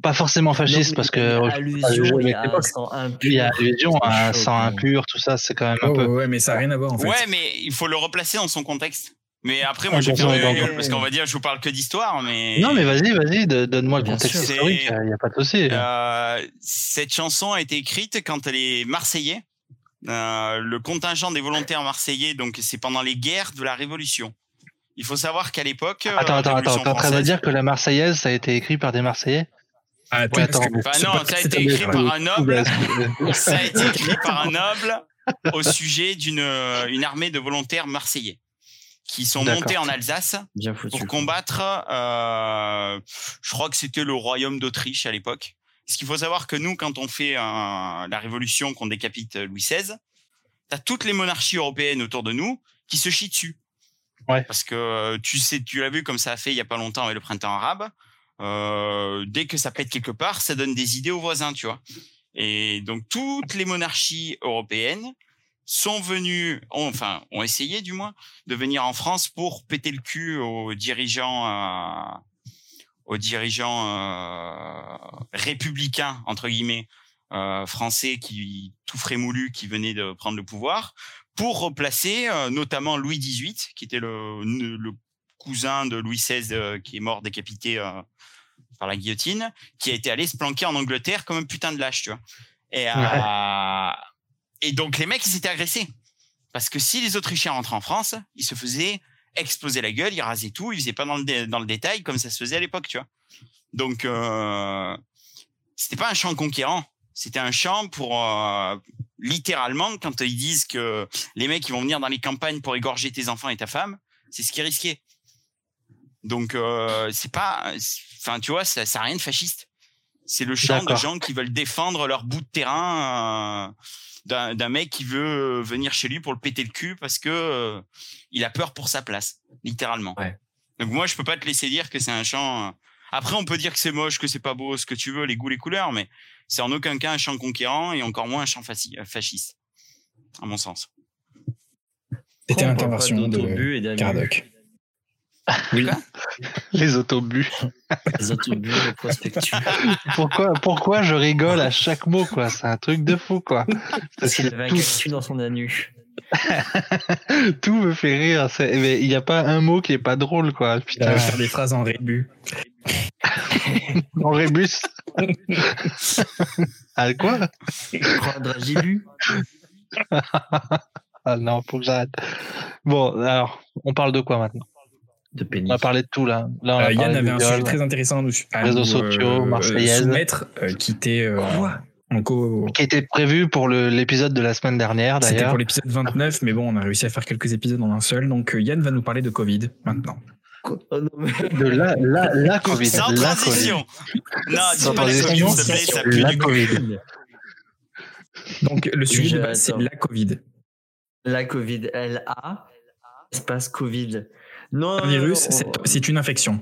pas forcément fasciste, Non, parce que allusion, il y a l'époque, sang impur. chaud, sang impur, tout ça, c'est quand même un peu. ouais, ouais, mais ça n'a rien à voir en fait. Ouais, mais il faut le replacer dans son contexte. Mais après, moi, Ah, j'ai ma bon. gueule parce qu'on va dire, je vous parle que d'histoire, mais. Non, mais vas-y, vas-y, donne-moi le contexte historique, C'est- il n'y a pas de souci. Euh, cette chanson a été écrite quand les Marseillais, euh, le contingent des volontaires marseillais, donc c'est pendant les guerres de la Révolution. Il faut savoir qu'à l'époque. euh, Attends, attends, attends, t'es en train de dire que la Marseillaise, ça a été écrit par des Marseillais? Ah, Ouais, attends, que Bah non, ça a été écrit par un noble. Ça a été écrit par un noble au sujet d'une euh, une armée de volontaires marseillais qui sont montés en Alsace Bien foutu. pour combattre. euh, je crois que c'était le royaume d'Autriche à l'époque. Ce qu'il faut savoir que nous, quand on fait euh, la révolution, qu'on décapite Louis XVI, t'as toutes les monarchies européennes autour de nous qui se chient dessus. Ouais. Parce que euh, tu sais, tu l'as vu comme ça a fait il y a pas longtemps avec le printemps arabe. Euh, dès que ça pète quelque part, ça donne des idées aux voisins, tu vois. Et donc toutes les monarchies européennes sont venues, ont- enfin ont essayé du moins, de venir en France pour péter le cul aux dirigeants, euh, aux dirigeants euh, républicains entre guillemets euh, français qui tout frais moulu qui venaient de prendre le pouvoir pour replacer notamment Louis XVIII qui était le, cousin de Louis XVI qui est mort décapité par la guillotine, qui a été allé se planquer en Angleterre comme un putain de lâche, tu vois. Et, et donc les mecs ils s'étaient agressés parce que si les Autrichiens rentraient en France, ils se faisaient exploser la gueule, ils rasaient tout, ils faisaient pas dans le dans le détail comme ça se faisait à l'époque, tu vois. Donc euh, c'était pas un champ conquérant, c'était un champ pour euh, littéralement quand ils disent que les mecs ils vont venir dans les campagnes pour égorger tes enfants et ta femme, c'est ce qui est risqué. Donc euh, c'est pas, enfin tu vois, ça, ça a rien de fasciste. C'est le champ de gens qui veulent défendre leur bout de terrain euh, d'un d'un mec qui veut venir chez lui pour le péter le cul parce que euh, il a peur pour sa place, littéralement. Ouais. Donc moi je peux pas te laisser dire que c'est un champ. euh, Après on peut dire que c'est moche, que c'est pas beau, ce que tu veux, les goûts, les couleurs, mais c'est en aucun cas un champ conquérant et encore moins un champ faci- euh, fasciste, à mon sens. C'était l'intervention de d'avions Cardoc. Oui, Les autobus. Les autobus, les prospectus. Pourquoi, pourquoi je rigole à chaque mot, quoi? C'est un truc de fou, quoi. Parce qu'il avait un tout, cactus dans son anus. tout me fait rire. mais Il n'y a pas un mot qui est pas drôle, quoi. Putain, va faire des phrases en rébus. en rébus. ah, quoi? Prends un. Ah non, faut que j'arrête. Bon, alors, on parle de quoi maintenant? De pénis. On a parlé de tout, là. Là, on a Euh, Yann avait un viol. sujet très intéressant à nous, à Réseaux sociaux, Marseillaise. soumettre, euh, qui était euh, Quoi co. Qui était prévu pour le- l'épisode de la semaine dernière, C'était d'ailleurs. pour l'épisode 29, mais bon, on a réussi à faire quelques épisodes en un seul. Donc euh, Yann va nous parler de Covid maintenant. Oh non, De la, la, la Covid. Sans la transition. Non, Sans dis pas la Covid, transition, s'il te plaît, ça pue la du Covid. Donc le sujet base, c'est la Covid. La Covid, L-A, espace Covid. Non, Un non, virus, non, c'est une infection.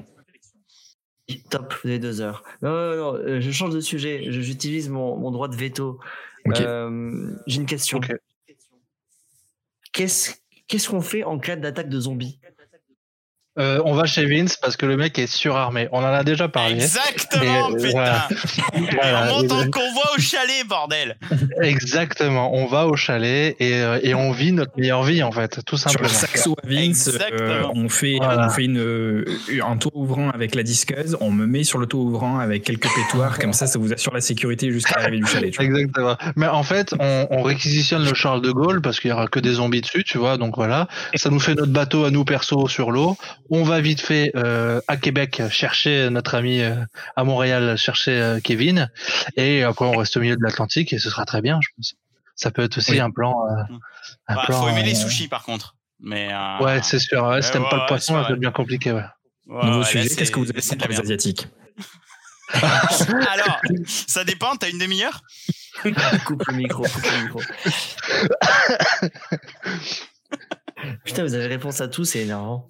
Top, vous avez deux heures. Non, non, non, euh, je change de sujet. Je- J'utilise mon, mon droit de veto. Euh, J'ai une question. Qu'est-ce qu'on fait en cas d'attaque de zombies? Euh, on va chez Vince parce que le mec est surarmé. On en a déjà parlé. Exactement, Et, euh, putain. voilà. Voilà. on monte en convoi au chalet, bordel. Exactement. On va au chalet et, euh, et on vit notre meilleure vie en fait, tout Sur simplement. le saxo à Vince, Exactement. euh, on fait, Voilà. on fait une, un taux ouvrant avec la disqueuse, on me met sur le taux ouvrant avec quelques pétoires, comme ça, ça vous assure la sécurité jusqu'à l'arrivée du chalet. tu vois. Exactement. Mais en fait, on, on réquisitionne le Charles de Gaulle parce qu'il y aura que des zombies dessus, tu vois. Donc voilà, ça nous fait notre bateau à nous perso sur l'eau. On va vite fait euh, à Québec chercher notre ami euh, à Montréal chercher euh, Kevin et après on reste au milieu de l'Atlantique et ce sera très bien, je pense. Ça peut être aussi Oui. un plan. euh, un Bah, plan, faut aimer euh, les sushis, par contre. Mais euh, Ouais, c'est sûr. Ouais, si t'aimes ouais, pas ouais, le poisson, ça va être bien compliqué. Ouais. ouais, Nouveau sujet, qu'est-ce que vous avez la les. Asiatiques Alors, ça dépend. T'as une demi-heure? Coupe le micro, coupe le micro. Putain, vous avez réponse à tout, c'est énervant.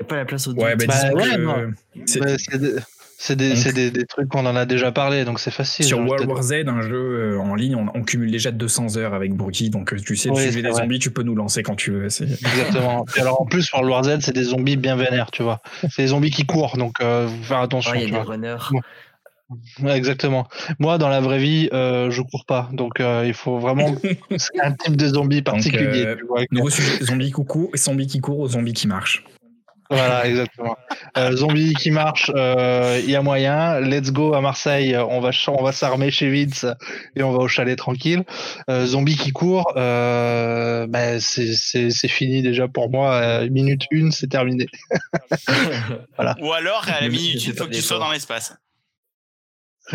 A pas la place au doute. Ouais, bah, Bah, ouais, euh, C'est- C'est des, c'est des, Donc- c'est des, des trucs qu'on en a déjà parlé, donc c'est facile. Sur de World War Z, un jeu euh, en ligne, on, on cumule déjà 200 heures avec Bourgi, donc euh, tu sais, Oui, tu fais des vrai. zombies, tu peux nous lancer quand tu veux. Exactement. Et alors en plus, sur le War Z, c'est des zombies bien vénères, tu vois. C'est des zombies qui courent, donc euh, faut faire attention. Ouais, il y tu a des vois. runners. Bon. Ouais, exactement. Moi, dans la vraie vie, euh, je cours pas, donc euh, il faut vraiment c'est un type de zombie particulier. euh, tu vois. Nouveau sujet, zombies qui courent, zombies qui courent aux zombies qui marchent. Voilà, exactement. Euh, zombie qui marche, euh, il y a moyen. Let's go à Marseille, on va on va s'armer chez Vince et on va au chalet tranquille. Euh, zombie qui court, euh, ben c'est c'est c'est fini déjà pour moi. Euh, minute une, c'est terminé. Ou alors, à la minute, c'est il faut que tu sois dans l'espace.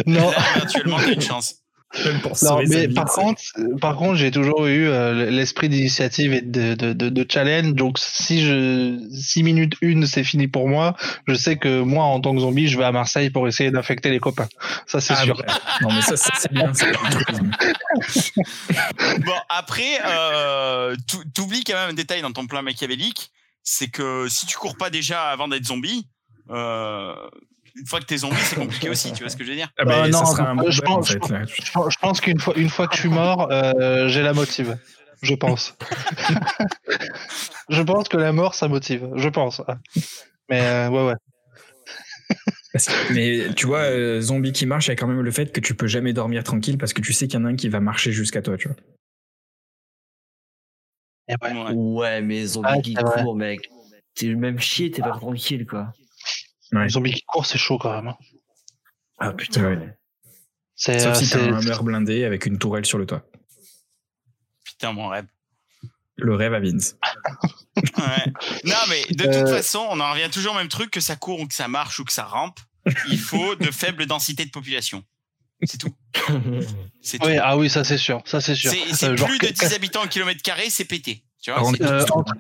Non. Là, éventuellement, t'as une chance. Même pour Non, mais par contre, par contre, j'ai toujours eu euh, l'esprit d'initiative et de, de, de, de challenge. Donc, si je 6 minutes une, c'est fini pour moi. Je sais que moi, en tant que zombie, je vais à Marseille pour essayer d'infecter les copains. Ça, c'est Ah, sûr. bah, non, mais ça, ça, c'est bien. Bon, après, euh, t'ou- t'oublies quand même un détail dans ton plan machiavélique, c'est que si tu cours pas déjà avant d'être zombie, euh, une fois que t'es zombie, c'est compliqué aussi, tu vois ce que je veux dire Ah, bah, Euh, ça non, un bon je bug, en pense- fait. Je pense- je pense qu'une fois, une fois que je suis mort, euh, j'ai la motive. Je pense. je pense que la mort, ça motive. Je pense. Mais euh, ouais, ouais. Mais tu vois, euh, zombie qui marche, il y a quand même le fait que tu peux jamais dormir tranquille parce que tu sais qu'il y en a un qui va marcher jusqu'à toi, tu vois. Et ouais. Mais zombie Ouais, qui court, mec. T'es le même chier, t'es pas tranquille, quoi. Ouais. Zombie qui court, c'est chaud quand même. hein. Ah putain. Ouais. C'est, Sauf euh, si t'as c'est- un hammer blindé avec une tourelle sur le toit. Putain, mon rêve. Le rêve à Vince. Ouais. Non, mais de Euh. toute façon, on en revient toujours au même truc, que ça court ou que ça marche ou que ça rampe. Il faut de faibles densités de population. C'est tout. C'est tout. Oui, ah oui, ça c'est sûr. Ça c'est sûr. C'est c'est Euh, plus de que- 10 habitants au kilomètre carré, c'est pété. Tu vois, c'est- Euh, entre-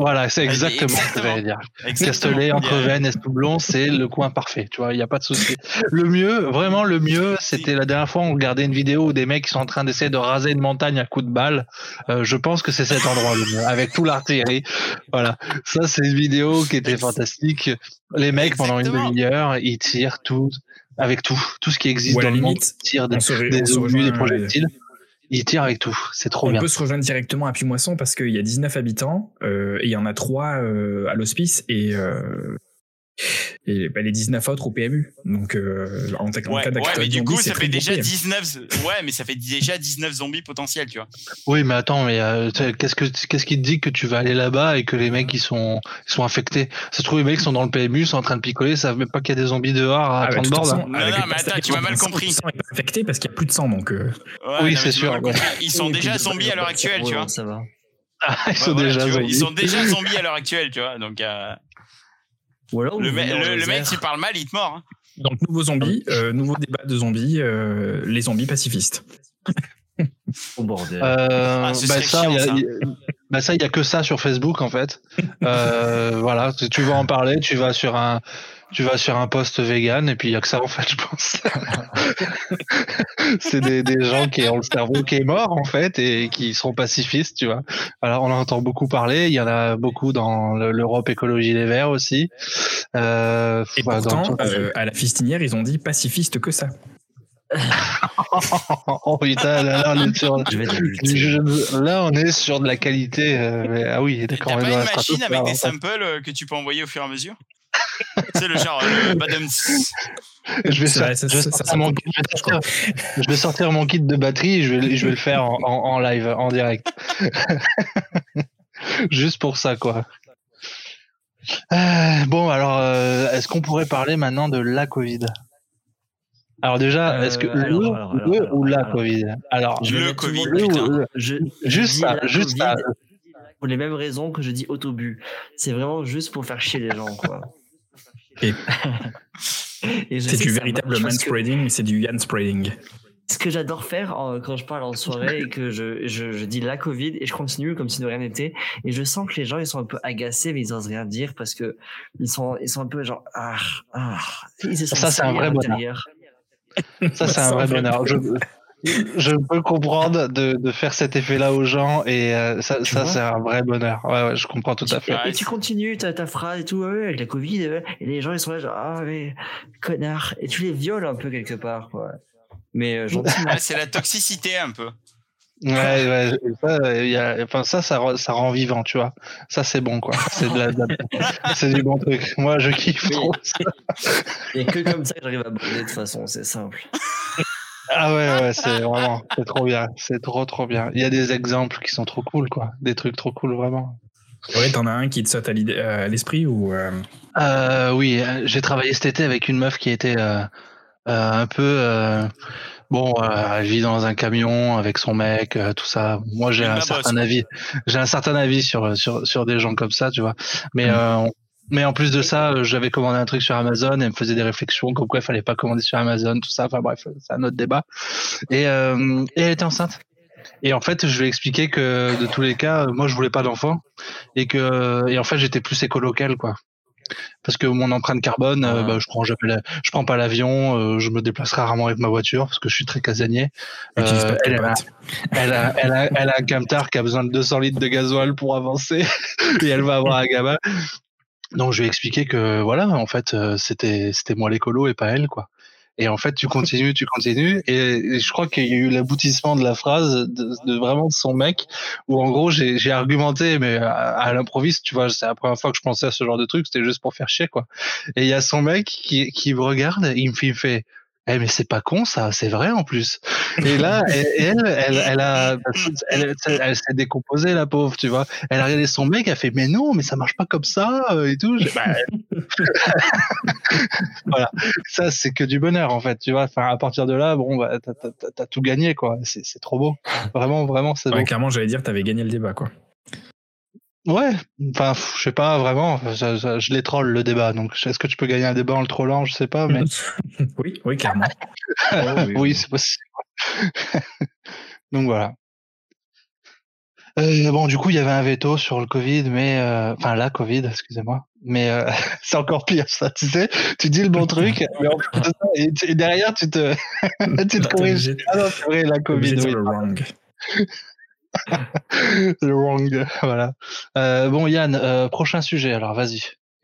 Voilà, c'est exactement, ce que j'allais dire. exactement. Castellet, entre Vennes, Estoublon, c'est le coin parfait. Tu vois, il n'y a pas de souci. Le mieux, vraiment le mieux, c'était la dernière fois on regardait une vidéo où des mecs qui sont en train d'essayer de raser une montagne à coups de balle. Euh, je pense que c'est cet endroit le mieux, avec tout l'artillerie. Voilà, ça c'est une vidéo qui était Ex- fantastique. Les mecs pendant une demi-heure, ils tirent tout, avec tout, tout ce qui existe dans le monde. Ils tirent des, des obus, des projectiles. Ils tirent avec tout. C'est trop on bien. peut se rejoindre directement à Puy-Moisson parce qu'il y a 19 habitants euh, et il y en a 3 euh, à l'hospice et, euh, et bah, les 19 autres au PMU. Donc euh, en, en Ouais, cas ouais, mais du zombie, coup, ça fait déjà groupé. 19, ouais, mais ça fait déjà 19 zombies potentiels, tu vois. Oui, mais attends, mais euh, qu'est-ce que qu'est-ce qui te dit que tu vas aller là-bas et que les mecs ils sont ils sont infectés? Ça se trouve les mecs sont dans le PMU, sont en train de picoler, ils savent même pas qu'il y a des zombies dehors à Ah, bah, 30 de toute bornes. façon, Non, avec non, mais attends, tu m'as mal compris. Le sang est pas infecté parce qu'il n'y a plus de sang donc. euh, Ouais, Oui, c'est sûr. Ils sont déjà zombies à l'heure actuelle, tu vois. Ça va. Ah, ils sont déjà tu vois, zombies. Ils sont déjà zombies à l'heure actuelle, tu vois. Donc, euh, Ou alors, le, me- mec, s'il parle mal, il te mord. hein. Donc nouveau zombie, euh, nouveau débat de zombies, euh, les zombies pacifistes. Au bordel. Euh, Ah, bah ça, il a- bah ça, il y a que ça sur Facebook en fait. Euh, voilà, tu veux en parler, tu vas sur un, tu vas sur un post vegan et puis il y a que ça en fait, je pense. c'est des, des gens qui ont le cerveau qui est mort en fait et qui sont pacifistes, tu vois. Alors on en entend beaucoup parler. Il y en a beaucoup dans le- l'Europe écologie les Verts aussi. Euh, Et bah, dans- pourtant, euh, à la fistinière, ils ont dit pacifiste que ça. oh putain, là, là, on est sur, Je là, on est sur de la qualité. euh, mais- ah oui, T'as d'accord. pas on est une dans la machine avec des samples que tu peux envoyer au fur et à mesure? C'est le genre, euh, le badum. Je vais, sortir- je vais mon prend kit- je vais je crois. sortir- je vais sortir mon kit de batterie et je vais, je vais le faire en, en- en live, en direct. Juste pour ça, quoi. Euh, bon, alors, euh, est-ce qu'on pourrait parler maintenant de la Covid? Alors déjà, Euh, est-ce que alors, le, alors, le alors, ou la alors. Covid? Alors, Je Le Covid, monde- le ou putain. le- Je, je juste ça, juste ça. Pour les mêmes raisons que je dis autobus. C'est vraiment juste pour faire chier les gens, quoi. Et- Et je C'est du que véritable que- manspreading, mais c'est du Yann spreading. Ce que j'adore faire euh, quand je parle en soirée et que je, je, je dis la Covid et je continue comme si de rien n'était et je sens que les gens ils sont un peu agacés mais ils osent rien dire parce que ils sont ils sont un peu genre ah ah ils se sentent Ça, c'est un vrai bonheur. Ça, c'est un vrai bonheur. Je, je peux comprendre de, de faire cet effet-là aux gens et euh, ça, c'est un vrai bonheur. Ouais, ouais, je comprends tout à fait. Et tu continues ta, ta phrase et tout, avec la Covid, et les gens ils sont là, genre, ah, mais connard. Et tu les violes un peu quelque part, quoi. Mais euh, gentiment. C'est la toxicité un peu. Ouais, ouais, ça, il y a, enfin, ça, ça, re- ça rend vivant, tu vois. Ça, c'est bon, quoi. C'est de la, de la- c'est du bon truc. Moi, je kiffe Oui. trop ça. Et que comme ça que j'arrive à bander de toute façon, c'est simple. Ah ouais, ouais, c'est vraiment, c'est trop bien. C'est trop, trop bien. Il y a des exemples qui sont trop cool, quoi. Des trucs trop cool, vraiment. Ouais, t'en as un qui te saute à l'idée- euh, à l'esprit ou. euh, Euh, oui, j'ai travaillé cet été avec une meuf qui était euh, euh, un peu euh, bon, euh, elle vit dans un camion avec son mec, euh, tout ça. Moi, j'ai un certain avis. J'ai un certain avis sur sur sur des gens comme ça, tu vois. Mais on- mais en plus de ça, euh, j'avais commandé un truc sur Amazon et elle me faisait des réflexions comme quoi il fallait pas commander sur Amazon, tout ça. Enfin bref, c'est un autre débat. Et, euh, et elle était enceinte. Et en fait, je lui ai expliqué que de tous les cas, euh, moi, je voulais pas d'enfant et que et en fait, j'étais plus écolo qu'elle, quoi. Parce que mon empreinte carbone, euh, Ah. bah, je prends jamais la- je prends pas l'avion, euh, je me déplace rarement avec ma voiture parce que je suis très casanier. Euh, elle, elle, a, elle, a, elle, a, elle a un camtar qui a besoin de 200 litres de gasoil pour avancer et elle va avoir un gamin. Donc je lui ai expliqué que voilà, en fait, c'était c'était moi l'écolo et pas elle, quoi. Et en fait, tu continues, tu continues, et, et je crois qu'il y a eu l'aboutissement de la phrase de, de vraiment de son mec, où en gros j'ai j'ai argumenté, mais à, à l'improviste, tu vois, c'est la première fois que je pensais à ce genre de truc, c'était juste pour faire chier, quoi. Et il y a son mec qui, qui me regarde, il me fait, il me fait eh mais c'est pas con ça, c'est vrai en plus. Et là, elle, elle, elle a, elle, s'est décomposée la pauvre, tu vois. Elle a regardé son mec, elle fait mais non, mais ça marche pas comme ça euh, et tout. Bah, voilà, ça c'est que du bonheur en fait, tu vois. Enfin à partir de là, bon bah t'as, tout gagné quoi. C'est, c'est trop beau, vraiment vraiment c'est Ouais, clairement, j'allais dire, t'avais gagné le débat, quoi. Ouais, enfin je sais pas vraiment, ça- ça- je les troll le débat. Donc est-ce que tu peux gagner un débat en le trollant, je sais pas, mais oui, oui, clairement. oui, c'est possible. Donc voilà. Euh, bon, du coup, il y avait un veto sur le Covid, mais euh, enfin la Covid, excusez-moi. Mais euh, c'est encore pire, ça. Tu sais, tu dis le bon truc, mais en plus de ça, et, tu- et derrière, tu te, tu te corriges. Ah non, c'est vrai, la Covid, oui. le wrong. Voilà. Euh, bon, Yann, euh, prochain sujet. Alors, vas-y.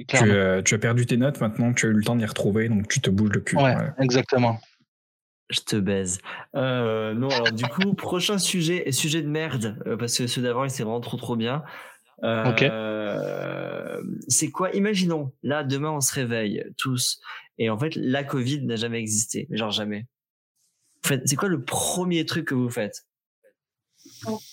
Tu, euh, tu as perdu tes notes, maintenant tu as eu le temps d'y retrouver, donc tu te bouges le cul. Ouais, Voilà. exactement. Je te baise. Euh, non, alors du coup, prochain sujet, sujet de merde, euh, parce que ceux d'avant, c'est vraiment trop trop bien. Euh, C'est quoi Imaginons, là, demain, on se réveille tous, et en fait, la Covid n'a jamais existé, genre jamais. C'est quoi le premier truc que vous faites?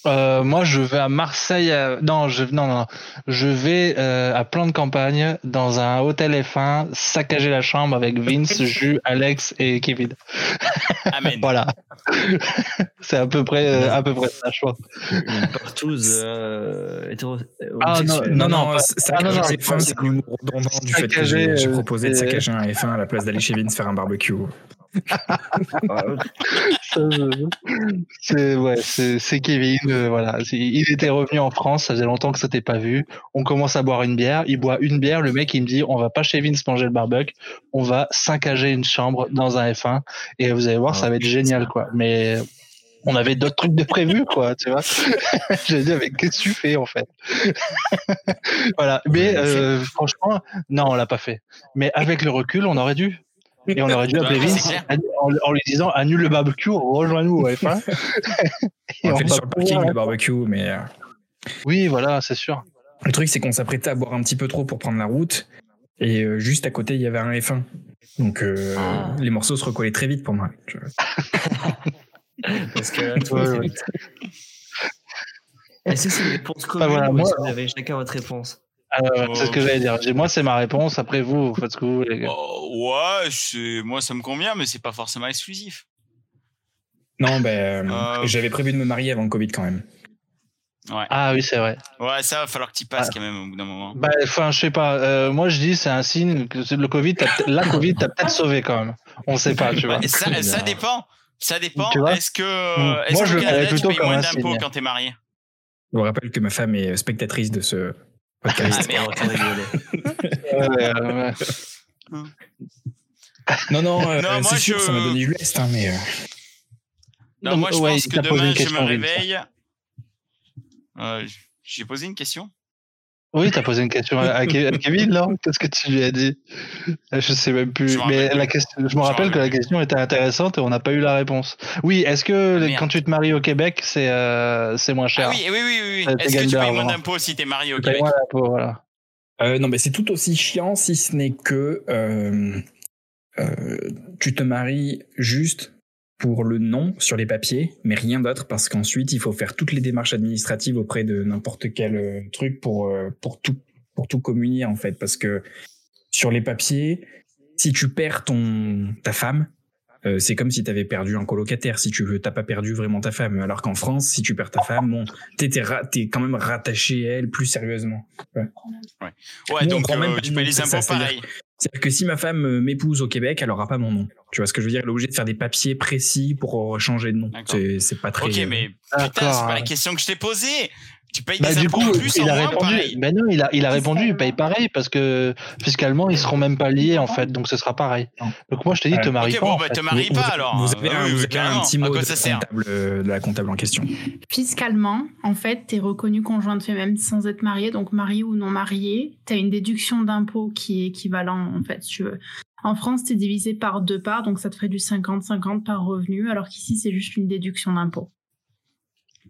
Euh, moi, je vais à Marseille. euh, Non, je non non, non. je vais euh, à plan de campagne dans un hôtel F1, saccager la chambre avec Vince, Jus, Alex et Kevin. Amen. Voilà. C'est à peu près euh, à peu près ça, je pense. Une partouze euh, hétéro. Ah, non, Non, non, non, pas- ça, ah, non, non, c'est fin, c'est un humour redondant du fait que Saccager, j'ai j'ai euh, proposé de saccager un F1 à la place d'aller chez Vince faire un barbecue. C'est ouais, Kevin. euh, voilà, il était revenu en France, ça faisait longtemps que ça t'était pas vu. On commence à boire une bière, il boit une bière, le mec il me dit on va pas chez Vince manger le barbecue, on va saccager une chambre dans un F1 et vous allez voir, ça va être génial quoi. Mais on avait d'autres trucs de prévu quoi, tu vois. J'ai dit mais qu'est-ce que tu fais en fait? Voilà, mais euh, franchement, non, on l'a pas fait. Mais avec le recul, on aurait dû. Et on aurait dû appeler Vince en, lui disant annule le barbecue, rejoins-nous au F1. Et On on fait sur le parking pouvoir- le barbecue, mais euh, Oui, voilà, c'est sûr. le truc c'est qu'on s'apprêtait à boire un petit peu trop pour prendre la route, et euh, juste à côté il y avait un F1. Donc euh, Ah. les morceaux se recollaient très vite pour moi. Parce que là, Ouais, ouais. Est-ce que c'est une réponse commune voilà, ou moi- vous avez chacun votre réponse? Euh. C'est ce que j'allais dire. Moi, c'est ma réponse. Après, vous, vous faites ce que vous voulez. les gars. Oh, ouais, c'est- moi ça me convient, mais c'est pas forcément exclusif. Non, ben euh, Euh. j'avais prévu de me marier avant le Covid quand même. Ouais. Ah oui, c'est vrai. Ouais, ça va falloir que tu passes Ah. quand même au bout d'un moment. Bah, enfin, je sais pas. Euh, moi, je dis, c'est un signe que le Covid, la Covid, t'a peut-être sauvé quand même. On sait pas, tu vois. Ouais, ça, dépend. Ça dépend. Vois? Est-ce que, Mm. est-ce Moi, que je Canada, tu payes moins d'impôts signe. quand t'es marié? Je vous rappelle que ma femme est spectatrice de ce podcast. ouais. non, non, euh, Non, c'est sûr, je- ça m'a donné du lest, hein, mais euh, Non, Non, moi, je ouais, pense que demain, je me réveille. Euh, J'ai posé une question Oui, t'as posé une question à, à Ke- à Kevin, non? Qu'est-ce que tu lui as dit? Je sais même plus. Mais rappelle la question, je me rappelle que la question était intéressante et on n'a pas eu la réponse. Oui, est-ce que Merde. quand tu te maries au Québec, c'est euh, c'est moins cher? Ah oui, oui, oui, oui. Est-ce que tu payes moins d'impôts si t'es marié au Tu Québec? Moins d'impôts, voilà. Euh, non, mais c'est tout aussi chiant si ce n'est que euh, euh, tu te maries juste pour le nom sur les papiers, mais rien d'autre parce qu'ensuite il faut faire toutes les démarches administratives auprès de n'importe quel euh, truc pour euh, pour tout pour tout communier en fait parce que sur les papiers, si tu perds ton ta femme, euh, c'est comme si tu avais perdu un colocataire. Si tu veux, t'as pas perdu vraiment ta femme. Alors qu'en France, si tu perds ta femme, bon, t'es t'es quand même rattaché à elle plus sérieusement. Ouais, Nous, on donc même euh, pas tu payes les impôts pareil. C'est-à-dire que si ma femme euh, m'épouse au Québec, elle aura pas mon nom. Tu vois ce que je veux dire? Elle est obligée de faire des papiers précis pour euh, changer de nom. C'est pas très. Ok, mais putain, c'est pas la question que je t'ai posée. Tu payes Bah, des du impôts coup, plus il en a moins, répondu. pareil. Ben non, il a, il a répondu, il paye pareil parce que fiscalement, ils seront même pas liés en fait, donc ce sera pareil. Donc moi, je te dis, te marie Ok, pas. bon, bah te marie pas alors. Vous hein. avez, Bah un, oui, vous oui, avez un carrément. petit mot de, ça comptable, euh, de la comptable en question. Fiscalement, en fait, tu es reconnu conjoint de fait même sans être marié, donc marié ou non marié. Tu as une déduction d'impôt qui est équivalent, en fait, si tu veux. En France, tu es divisé par deux parts, donc ça te ferait du 50-50 par revenu, alors qu'ici, c'est juste une déduction d'impôt.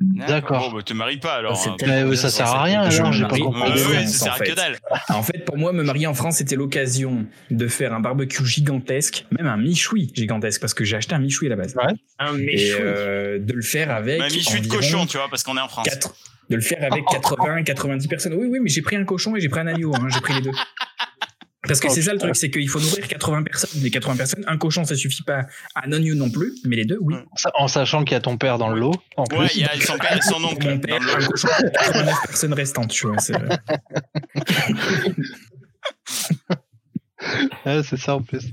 D'accord. Bon, bah te marie pas alors. Hein. euh, ça sert à rien, alors, j'ai pas compris. France, ça sert en à fait. que dalle. En fait, pour moi, me marier en France, c'était l'occasion de faire un barbecue gigantesque, même un michoui gigantesque, parce que j'ai acheté un michoui à la base. Ouais. Un Et méchou. euh, de le faire avec. Bah, michoui de cochon, tu vois, parce qu'on est en France. quatre- de le faire avec 80, 90 personnes. Oui, oui, mais j'ai pris un cochon et j'ai pris un agneau. Hein, j'ai pris les deux. Parce que c'est ça le truc, c'est qu'il faut nourrir 80 personnes. Les 80 personnes, un cochon, ça suffit pas. Un agneau non plus, mais les deux, oui. En sachant qu'il y a ton père dans le lot, en plus. Ouais, il y a son père et son oncle. mon dans père, le un cochon, 89 personnes restantes, tu vois. c'est- Ouais, c'est ça en plus.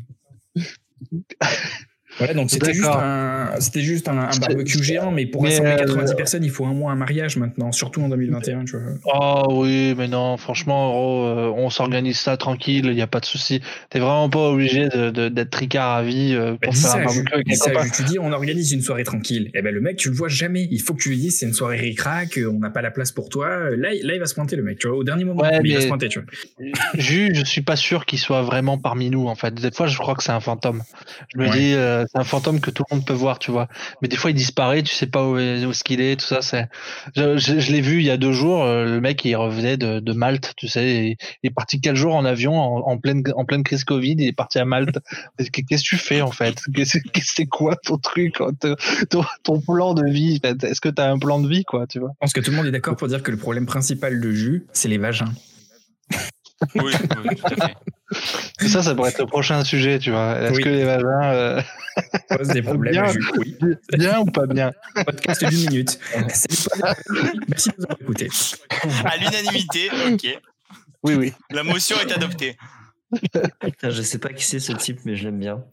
Voilà, donc c'était juste un, c'était juste un, barbecue géant, mais pour rassembler euh, 90 personnes, il faut un mois un mariage maintenant, surtout en 2021, tu vois. Oh oui, mais non, franchement, euh, on s'organise ça tranquille, il n'y a pas de souci. T'es vraiment pas obligé de- de- d'être tricard à vie euh, Bah, pour faire ça, un barbecue avec ça, tu dis on organise une soirée tranquille. Et ben le mec, tu le vois jamais. Il faut que tu lui dises c'est une soirée ric-rac, euh, on n'a pas la place pour toi. Là, il- là, il va se pointer le mec, tu vois. Au dernier moment, Ouais, mais il va se pointer, tu vois. Jus, je suis pas sûr qu'il soit vraiment parmi nous en fait. Des fois, je crois que c'est un fantôme. Je me Ouais. dis, euh, c'est un fantôme que tout le monde peut voir, tu vois. Mais des fois, il disparaît, tu sais pas où où est-ce qu'il est, tout ça. C'est, je, je- je l'ai vu il y a deux jours. euh, Le mec, il revenait de, de Malte, tu sais. Il est parti quel jour en avion en, en pleine en pleine crise Covid. Il est parti à Malte. Qu'est-ce que tu fais en fait? Qu'est-ce- qu'est-ce- C'est quoi ton truc, ton, ton- plan de vie Est-ce que tu as un plan de vie, quoi, tu vois? Je pense que tout le monde est d'accord pour dire que le problème principal de jus, c'est les vagins. Oui, oui, tout à fait. Ça, ça pourrait être le prochain sujet, tu vois. Est-ce Oui. que les vagins euh, Pose des problèmes Bien. Oui. bien ou pas bien Podcast d'une minute. Merci de nous avoir écoutés. À l'unanimité, ok. Oui, oui. La motion est adoptée. Putain, je sais pas qui c'est ce type, mais je l'aime bien.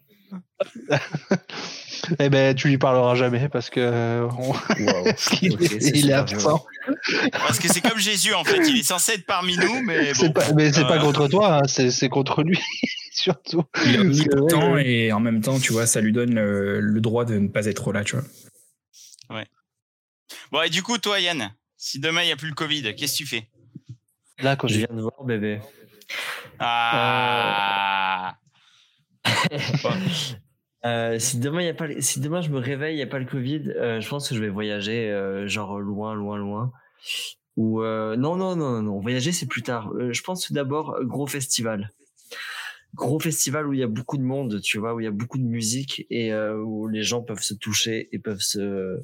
Eh ben, tu lui parleras jamais parce que euh, on- Waouh. parce qu'il Ok, est- c'est il est absent. Parce que c'est comme Jésus, en fait. Il est censé être parmi nous, mais C'est bon. pas, mais c'est pas Euh, contre toi, hein, c'est c'est contre lui surtout. Il est Parce que, omnipotent ouais, et en même temps, tu vois, ça lui donne le, le droit de ne pas être là, tu vois. Bon, et du coup, toi, Yann, si demain il n'y a plus le Covid, qu'est-ce que tu fais? Là, quand Je je viens de voir, bébé. Ah Euh, si demain il y a pas, si demain je me réveille, il y a pas le Covid, euh, je pense que je vais voyager, euh, genre loin, loin, loin. Ou euh, non, non, non, non, non, voyager c'est plus tard. Euh, je pense tout d'abord euh, gros festival, gros festival où il y a beaucoup de monde, tu vois, où il y a beaucoup de musique et euh, où les gens peuvent se toucher et peuvent se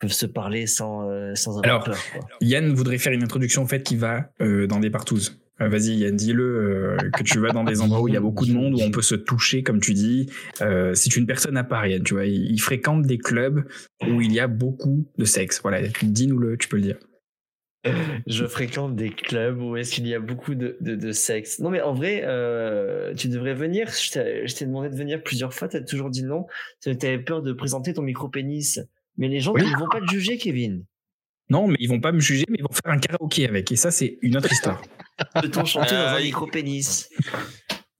peuvent se parler sans euh, sans avoir Alors, peur. Yann voudrait faire une introduction en fait qui va euh, dans des partouzes. Euh, Vas-y Yann, dis-le euh, que tu vas dans des endroits où il y a beaucoup de monde, où on peut se toucher, comme tu dis. Euh, c'est une personne à part, Yann, tu vois. Il, il fréquente des clubs où il y a beaucoup de sexe. Voilà, dis-nous-le, tu peux le dire. Je fréquente des clubs où est-ce qu'il y a beaucoup de, de, de sexe. Non, mais en vrai, tu devrais venir. Je t'ai demandé de venir plusieurs fois. Tu as toujours dit non. Tu avais peur de présenter ton micro-pénis. Mais les gens, Oui. ils vont pas te juger, Kevin. Non, mais ils vont pas me juger, mais ils vont faire un karaoké avec. Et ça, c'est une autre histoire. Peut-on chanter dans Euh, un il- micro-pénis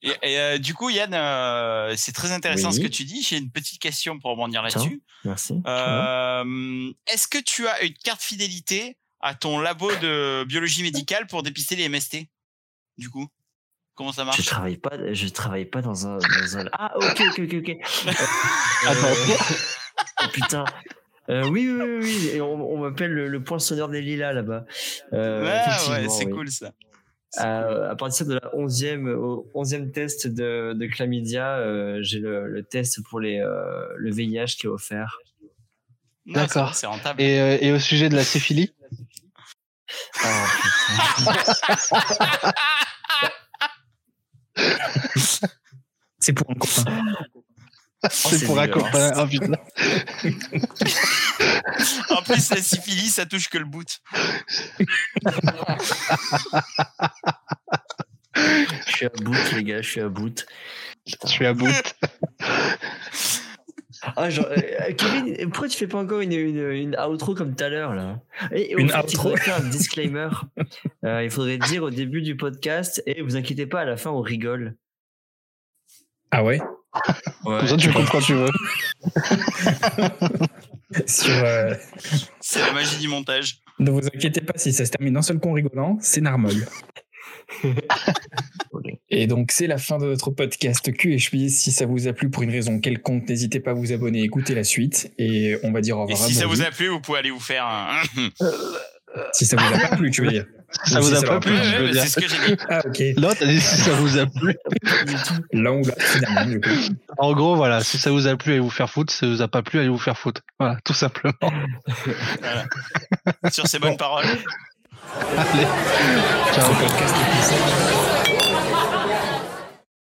Et, et, euh, du coup, Yann, euh, c'est très intéressant ce que tu dis. J'ai une petite question pour rebondir là-dessus. Merci. Euh, Est-ce que tu as une carte fidélité à ton labo de biologie médicale pour dépister les MST Du coup, comment ça Je marche? travaille pas, je travaille pas dans un, dans un... Ah, ok, ok, ok, ok. Euh, Attends. oh, putain. Euh, oui, oui, oui, oui. Et on, on m'appelle le, le poinçonneur des lilas là-bas. Euh, Ouais, c'est oui. cool ça. À, à partir de la 11e, au 11e test de, de chlamydia, euh, j'ai le, le test pour les, euh, le VIH qui est offert. D'accord. c'est- rentable. Et, euh, et au sujet de la syphilie Ah, putain. C'est pour un copain. C'est c'est pour un copain. Ah, putain. en plus, la syphilis, ça touche que le bout. Je suis à bout, les gars, je suis à bout. Je suis à bout. Ah, genre, euh, Kevin, pourquoi tu fais pas encore une, une, une outro comme tout à l'heure là? Et, Une fait, outro. faire un disclaimer. Euh, il faudrait dire au début du podcast et vous inquiétez pas, à la fin on rigole. Ah ouais? Comme ça, tu comme quand tu veux. Sur, euh, C'est la magie du montage. Ne vous inquiétez pas si ça se termine d'un seul con rigolant, c'est normal. Et donc, c'est la fin de notre podcast QHP. Si ça vous a plu pour une raison quelconque, n'hésitez pas à vous abonner, écouter la suite. Et on va dire au Et revoir. à si ça vous a plu, vous pouvez aller vous faire un. Si ça vous a pas plu, tu veux dire. Ça Ou vous si a ça pas plu, je veux Ouais, dire. c'est ce que j'ai dit. Ah, ok. L'autre, t'as dit si ça vous a plu. En gros, voilà, si ça vous a plu, allez vous faire foutre. Si ça vous a pas plu, allez vous faire foutre. Voilà, tout simplement. Voilà. Sur ces bonnes paroles. Allez. Poussé.